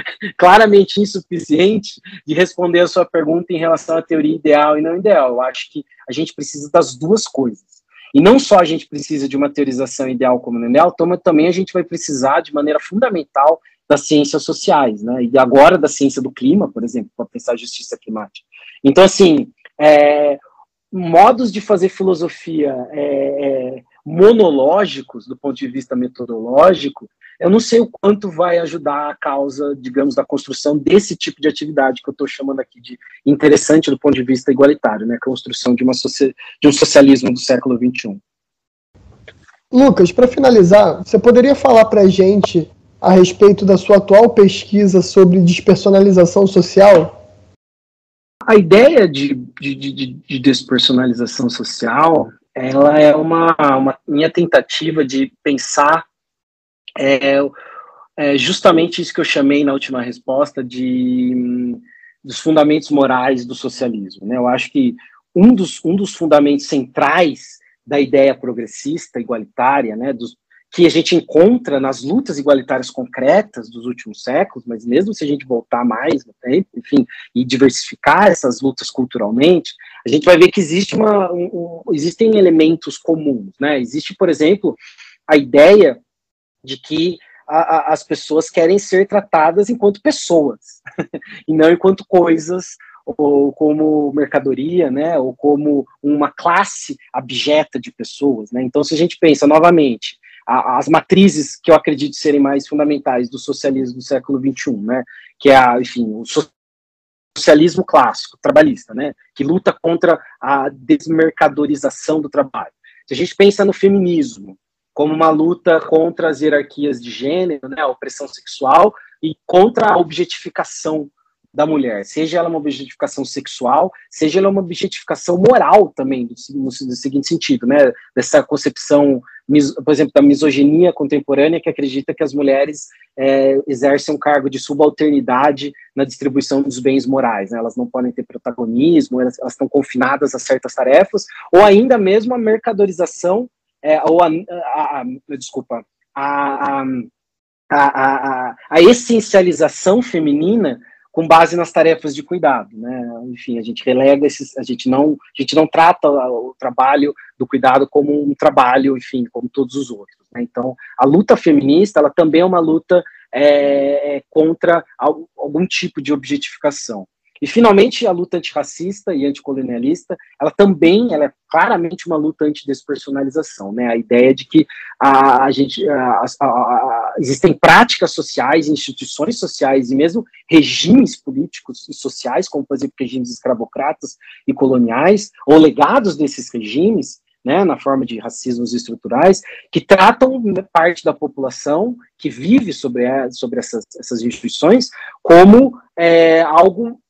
[SPEAKER 1] claramente insuficiente de responder a sua pergunta em relação à teoria ideal e não ideal. Eu acho que a gente precisa das duas coisas. E não só a gente precisa de uma teorização ideal como no ideal, também a gente vai precisar de maneira fundamental das ciências sociais, né? E agora da ciência do clima, por exemplo, para pensar a justiça climática. Então, assim, é, modos de fazer filosofia é, é, monológicos, do ponto de vista metodológico, eu não sei o quanto vai ajudar a causa, digamos, da construção desse tipo de atividade que eu estou chamando aqui de interessante do ponto de vista igualitário, né? A construção de, uma de um socialismo do século XXI.
[SPEAKER 3] Lucas, para finalizar, você poderia falar para a gente a respeito da sua atual pesquisa sobre despersonalização social?
[SPEAKER 1] A ideia de, de, de, de despersonalização social, ela é uma, uma minha tentativa de pensar é, é justamente isso que eu chamei na última resposta de dos fundamentos morais do socialismo. Né? Eu acho que um dos, um dos fundamentos centrais da ideia progressista, igualitária, né, dos, que a gente encontra nas lutas igualitárias concretas dos últimos séculos, mas mesmo se a gente voltar mais no tempo, enfim, e diversificar essas lutas culturalmente, a gente vai ver que existe uma, um, um, existem elementos comuns, né? Existe, por exemplo, a ideia de que a, a, as pessoas querem ser tratadas enquanto pessoas e não enquanto coisas ou como mercadoria, né, ou como uma classe abjeta de pessoas, né? Então, se a gente pensa novamente as matrizes que eu acredito serem mais fundamentais do socialismo do século XXI, né, que é, a, enfim, o socialismo clássico, trabalhista, né, que luta contra a desmercadorização do trabalho. Se a gente pensa no feminismo, como uma luta contra as hierarquias de gênero, né, a opressão sexual e contra a objetificação da mulher, seja ela uma objetificação sexual, seja ela uma objetificação moral também, no, no seguinte sentido, né, dessa concepção, por exemplo, da misoginia contemporânea que acredita que as mulheres é, exercem um cargo de subalternidade na distribuição dos bens morais, né, elas não podem ter protagonismo, elas, elas estão confinadas a certas tarefas, ou ainda mesmo a mercadorização é, ou a, a, a desculpa, a, a, a, essencialização feminina com base nas tarefas de cuidado, né? Enfim, a gente relega esses, a gente não, a gente não trata o trabalho do cuidado como um trabalho, enfim, como todos os outros. Né? Então, a luta feminista, ela também é uma luta é, contra algum tipo de objetificação. E, finalmente, a luta antirracista e anticolonialista, ela também ela é claramente uma luta antidespersonalização, né? A ideia de que a, a gente, a, a, a, existem práticas sociais, instituições sociais e mesmo regimes políticos e sociais, como, por exemplo, regimes escravocratas e coloniais, ou legados desses regimes, né, na forma de racismos estruturais, que tratam parte da população que vive sobre, sobre essas, essas instituições como é, algo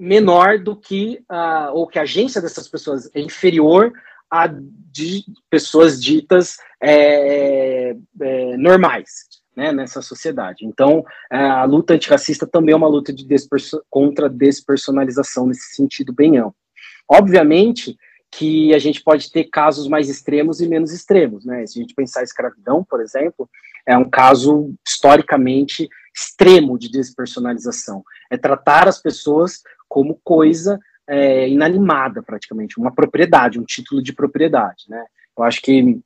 [SPEAKER 1] menor do que, uh, ou que a agência dessas pessoas é inferior a de pessoas ditas é, é, normais né, nessa sociedade. Então, é, a luta antirracista também é uma luta de desperso contra despersonalização nesse sentido bem amplo. Obviamente que a gente pode ter casos mais extremos e menos extremos, né? Se a gente pensar a escravidão, por exemplo, é um caso historicamente extremo de despersonalização. É tratar as pessoas como coisa é, inanimada, praticamente, uma propriedade, um título de propriedade, né? Eu acho que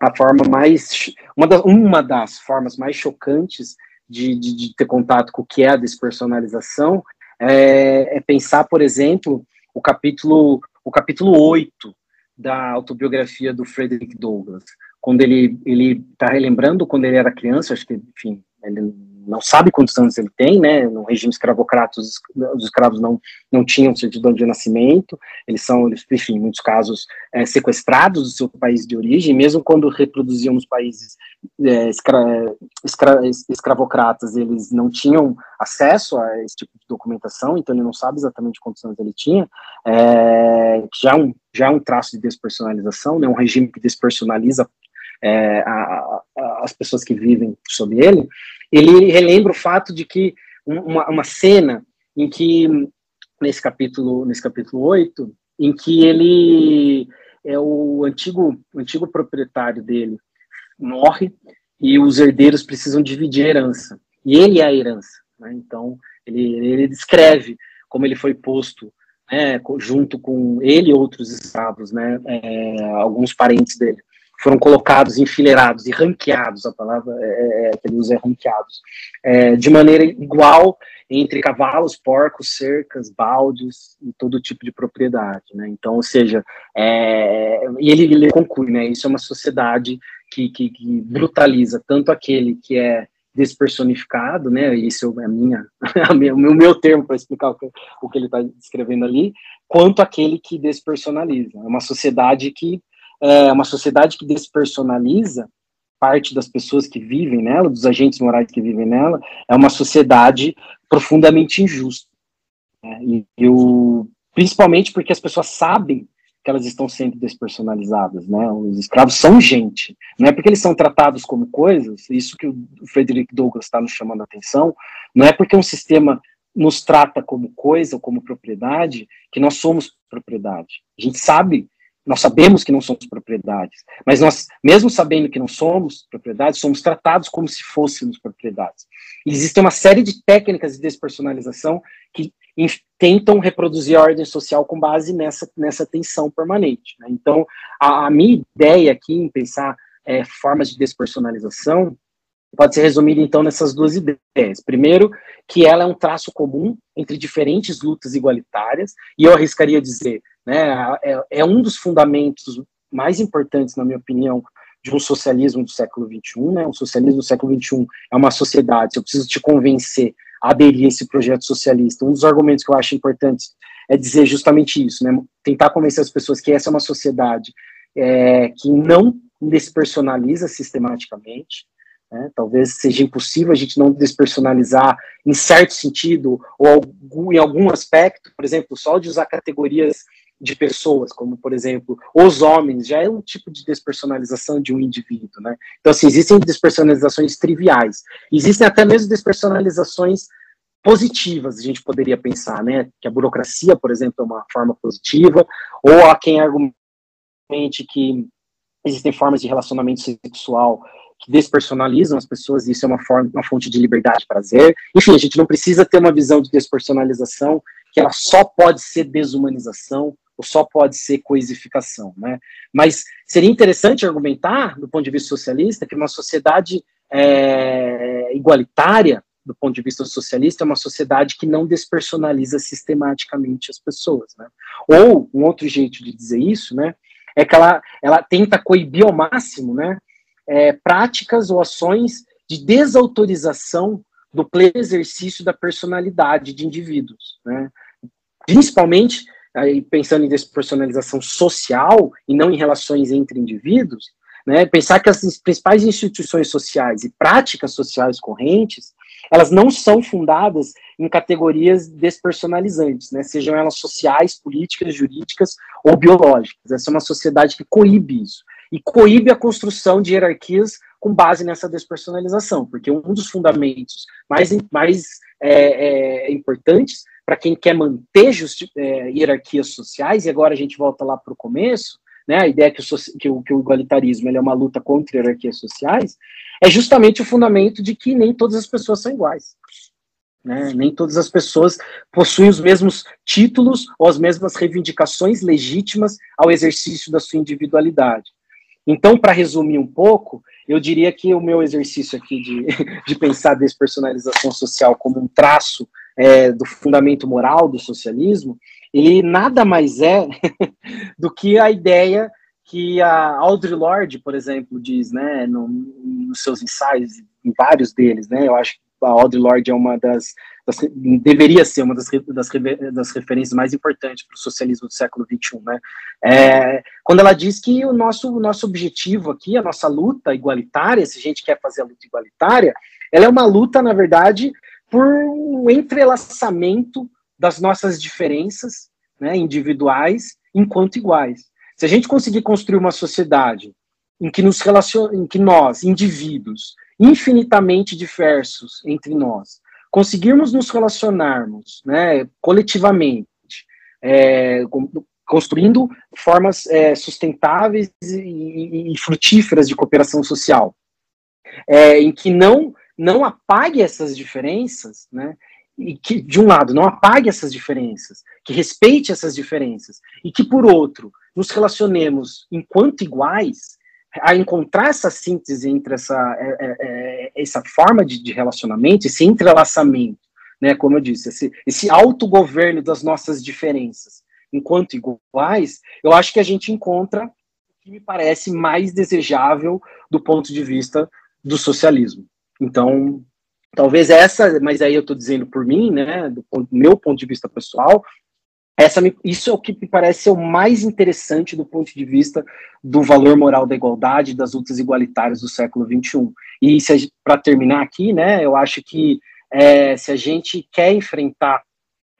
[SPEAKER 1] a forma mais, uma, das, uma das formas mais chocantes de, de, de, ter contato com o que é a despersonalização é, é pensar, por exemplo, o capítulo, o capítulo 8 da autobiografia do Frederick Douglass, quando ele ele está relembrando quando ele era criança, acho que, enfim, ele não sabe quantos anos ele tem, né? No regime escravocrata, os, os escravos não, não tinham certidão de nascimento, eles são, enfim, em muitos casos, é, sequestrados do seu país de origem, mesmo quando reproduziam nos países é, escra, escra, escravocratas, eles não tinham acesso a esse tipo de documentação, então ele não sabe exatamente quantos anos ele tinha, é, já, é um, já é um traço de despersonalização, né? Um regime que despersonaliza é, a, a, as pessoas que vivem sob ele, ele relembra o fato de que uma, uma cena em que, nesse capítulo, nesse capítulo 8, em que ele é o antigo, o antigo proprietário dele morre e os herdeiros precisam dividir a herança. E ele é a herança. Né? Então, ele, ele descreve como ele foi posto né, junto com ele e outros escravos, né, é, alguns parentes dele, foram colocados, enfileirados e ranqueados, a palavra é, é, é, que ele usa é ranqueados, é, de maneira igual entre cavalos, porcos, cercas, baldes e todo tipo de propriedade, né? Então, ou seja, é, e ele, ele conclui, né? Isso é uma sociedade que, que, que brutaliza tanto aquele que é despersonificado, né? Isso é minha, a minha o meu termo para explicar o que, o que ele está descrevendo ali, quanto aquele que despersonaliza. É uma sociedade que é uma sociedade que despersonaliza parte das pessoas que vivem nela, dos agentes morais que vivem nela, é uma sociedade profundamente injusta. Né? E eu, principalmente porque as pessoas sabem que elas estão sendo despersonalizadas, né? Os escravos são gente, não é porque eles são tratados como coisas, isso que o Frederick Douglass está nos chamando a atenção, não é porque um sistema nos trata como coisa ou como propriedade que nós somos propriedade. A gente sabe nós sabemos que não somos propriedades, mas nós, mesmo sabendo que não somos propriedades, somos tratados como se fôssemos propriedades. E existe uma série de técnicas de despersonalização que tentam reproduzir a ordem social com base nessa, nessa tensão permanente. Né? Então, a, a, minha ideia aqui em pensar é, formas de despersonalização pode ser resumida, então, nessas duas ideias. Primeiro, que ela é um traço comum entre diferentes lutas igualitárias, e eu arriscaria dizer né? É, é um dos fundamentos mais importantes, na minha opinião, de um socialismo do século XXI, né? O socialismo do século XXI é uma sociedade. Eu preciso te convencer a aderir a esse projeto socialista, um dos argumentos que eu acho importantes é dizer justamente isso, né? Tentar convencer as pessoas que essa é uma sociedade é, que não despersonaliza sistematicamente. Né? Talvez seja impossível a gente não despersonalizar em certo sentido ou em algum aspecto, por exemplo, só de usar categorias de pessoas, como por exemplo, os homens, já é um tipo de despersonalização de um indivíduo, né? Então, assim, existem despersonalizações triviais, existem até mesmo despersonalizações positivas, a gente poderia pensar, né? Que a burocracia, por exemplo, é uma forma positiva, ou há quem argumente que existem formas de relacionamento sexual que despersonalizam as pessoas, e isso é uma forma, uma fonte de liberdade e prazer. Enfim, a gente não precisa ter uma visão de despersonalização que ela só pode ser desumanização ou só pode ser coisificação, né? Mas seria interessante argumentar, do ponto de vista socialista, que uma sociedade é, igualitária, do ponto de vista socialista, é uma sociedade que não despersonaliza sistematicamente as pessoas, né? Ou, um outro jeito de dizer isso, né, é que ela, ela tenta coibir ao máximo, né, é, práticas ou ações de desautorização do pleno exercício da personalidade de indivíduos, né? Principalmente aí pensando em despersonalização social e não em relações entre indivíduos, né, pensar que as principais instituições sociais e práticas sociais correntes, elas não são fundadas em categorias despersonalizantes, né, sejam elas sociais, políticas, jurídicas ou biológicas. Essa é uma sociedade que coíbe isso e coíbe a construção de hierarquias com base nessa despersonalização, porque um dos fundamentos mais, mais é, é, importantes para quem quer manter é, hierarquias sociais, e agora a gente volta lá para o começo, né, a ideia que o, que o, que o igualitarismo é uma luta contra hierarquias sociais, é justamente o fundamento de que nem todas as pessoas são iguais. Né? Nem todas as pessoas possuem os mesmos títulos ou as mesmas reivindicações legítimas ao exercício da sua individualidade. Então, para resumir um pouco, eu diria que o meu exercício aqui de, de pensar a despersonalização social como um traço é, do fundamento moral do socialismo, ele nada mais é do que a ideia que a Audre Lorde, por exemplo, diz, né, no, nos seus ensaios, em vários deles, né, eu acho que a Audre Lorde é uma das, das deveria ser uma das, das, das referências mais importantes para o socialismo do século XXI, né? É, quando ela diz que o nosso, o nosso objetivo aqui, a nossa luta igualitária, se a gente quer fazer a luta igualitária, ela é uma luta, na verdade, por um entrelaçamento das nossas diferenças né, individuais enquanto iguais. Se a gente conseguir construir uma sociedade em que, nos relacion... em que nós, indivíduos, infinitamente diversos entre nós, conseguirmos nos relacionarmos né, coletivamente, é, construindo formas é, sustentáveis e, e, frutíferas de cooperação social, é, em que não, não apague essas diferenças, né, e que, de um lado, não apague essas diferenças, que respeite essas diferenças, e que, por outro, nos relacionemos enquanto iguais, a encontrar essa síntese entre essa, é, é, é, essa forma de, relacionamento, esse entrelaçamento, né, como eu disse, esse, esse autogoverno das nossas diferenças, enquanto iguais, eu acho que a gente encontra o que me parece mais desejável do ponto de vista do socialismo. Então, talvez essa, mas aí eu estou dizendo por mim, né, do, do meu ponto de vista pessoal, essa, isso é o que me parece ser o mais interessante do ponto de vista do valor moral da igualdade, das lutas igualitárias do século XXI. E para terminar aqui, né, eu acho que é, se a gente quer enfrentar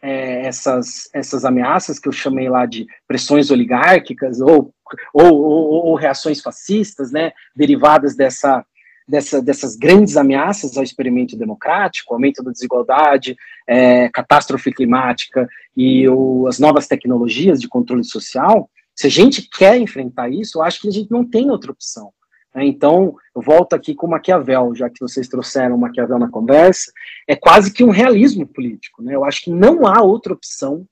[SPEAKER 1] é, essas, essas ameaças que eu chamei lá de pressões oligárquicas ou, ou, ou, ou reações fascistas, né, derivadas dessa dessa, dessas grandes ameaças ao experimento democrático, aumento da desigualdade, é, catástrofe climática e o, as novas tecnologias de controle social, se a gente quer enfrentar isso, eu acho que a gente não tem outra opção. Né? Então, eu volto aqui com Maquiavel, já que vocês trouxeram Maquiavel na conversa, é quase que um realismo político. Né? Eu acho que não há outra opção,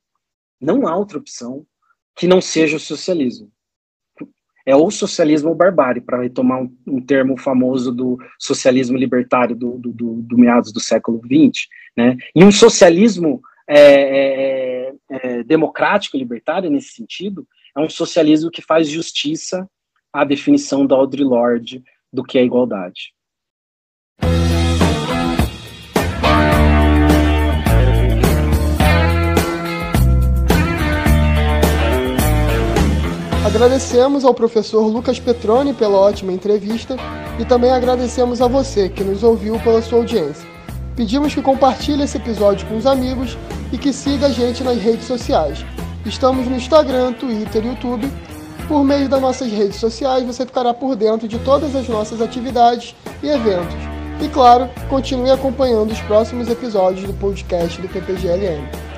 [SPEAKER 1] não há outra opção que não seja o socialismo é ou socialismo ou barbárie, para retomar um, um, termo famoso do socialismo libertário do, do, do, do meados do século XX, né? E um socialismo é, é, é, democrático e libertário, nesse sentido, é um socialismo que faz justiça à definição da Audre Lorde do que é igualdade.
[SPEAKER 3] Agradecemos ao professor Lucas Petroni pela ótima entrevista e também agradecemos a você que nos ouviu pela sua audiência. Pedimos que compartilhe esse episódio com os amigos e que siga a gente nas redes sociais. Estamos no Instagram, Twitter e YouTube. Por meio das nossas redes sociais, você ficará por dentro de todas as nossas atividades e eventos. E claro, continue acompanhando os próximos episódios do podcast do PPGLM.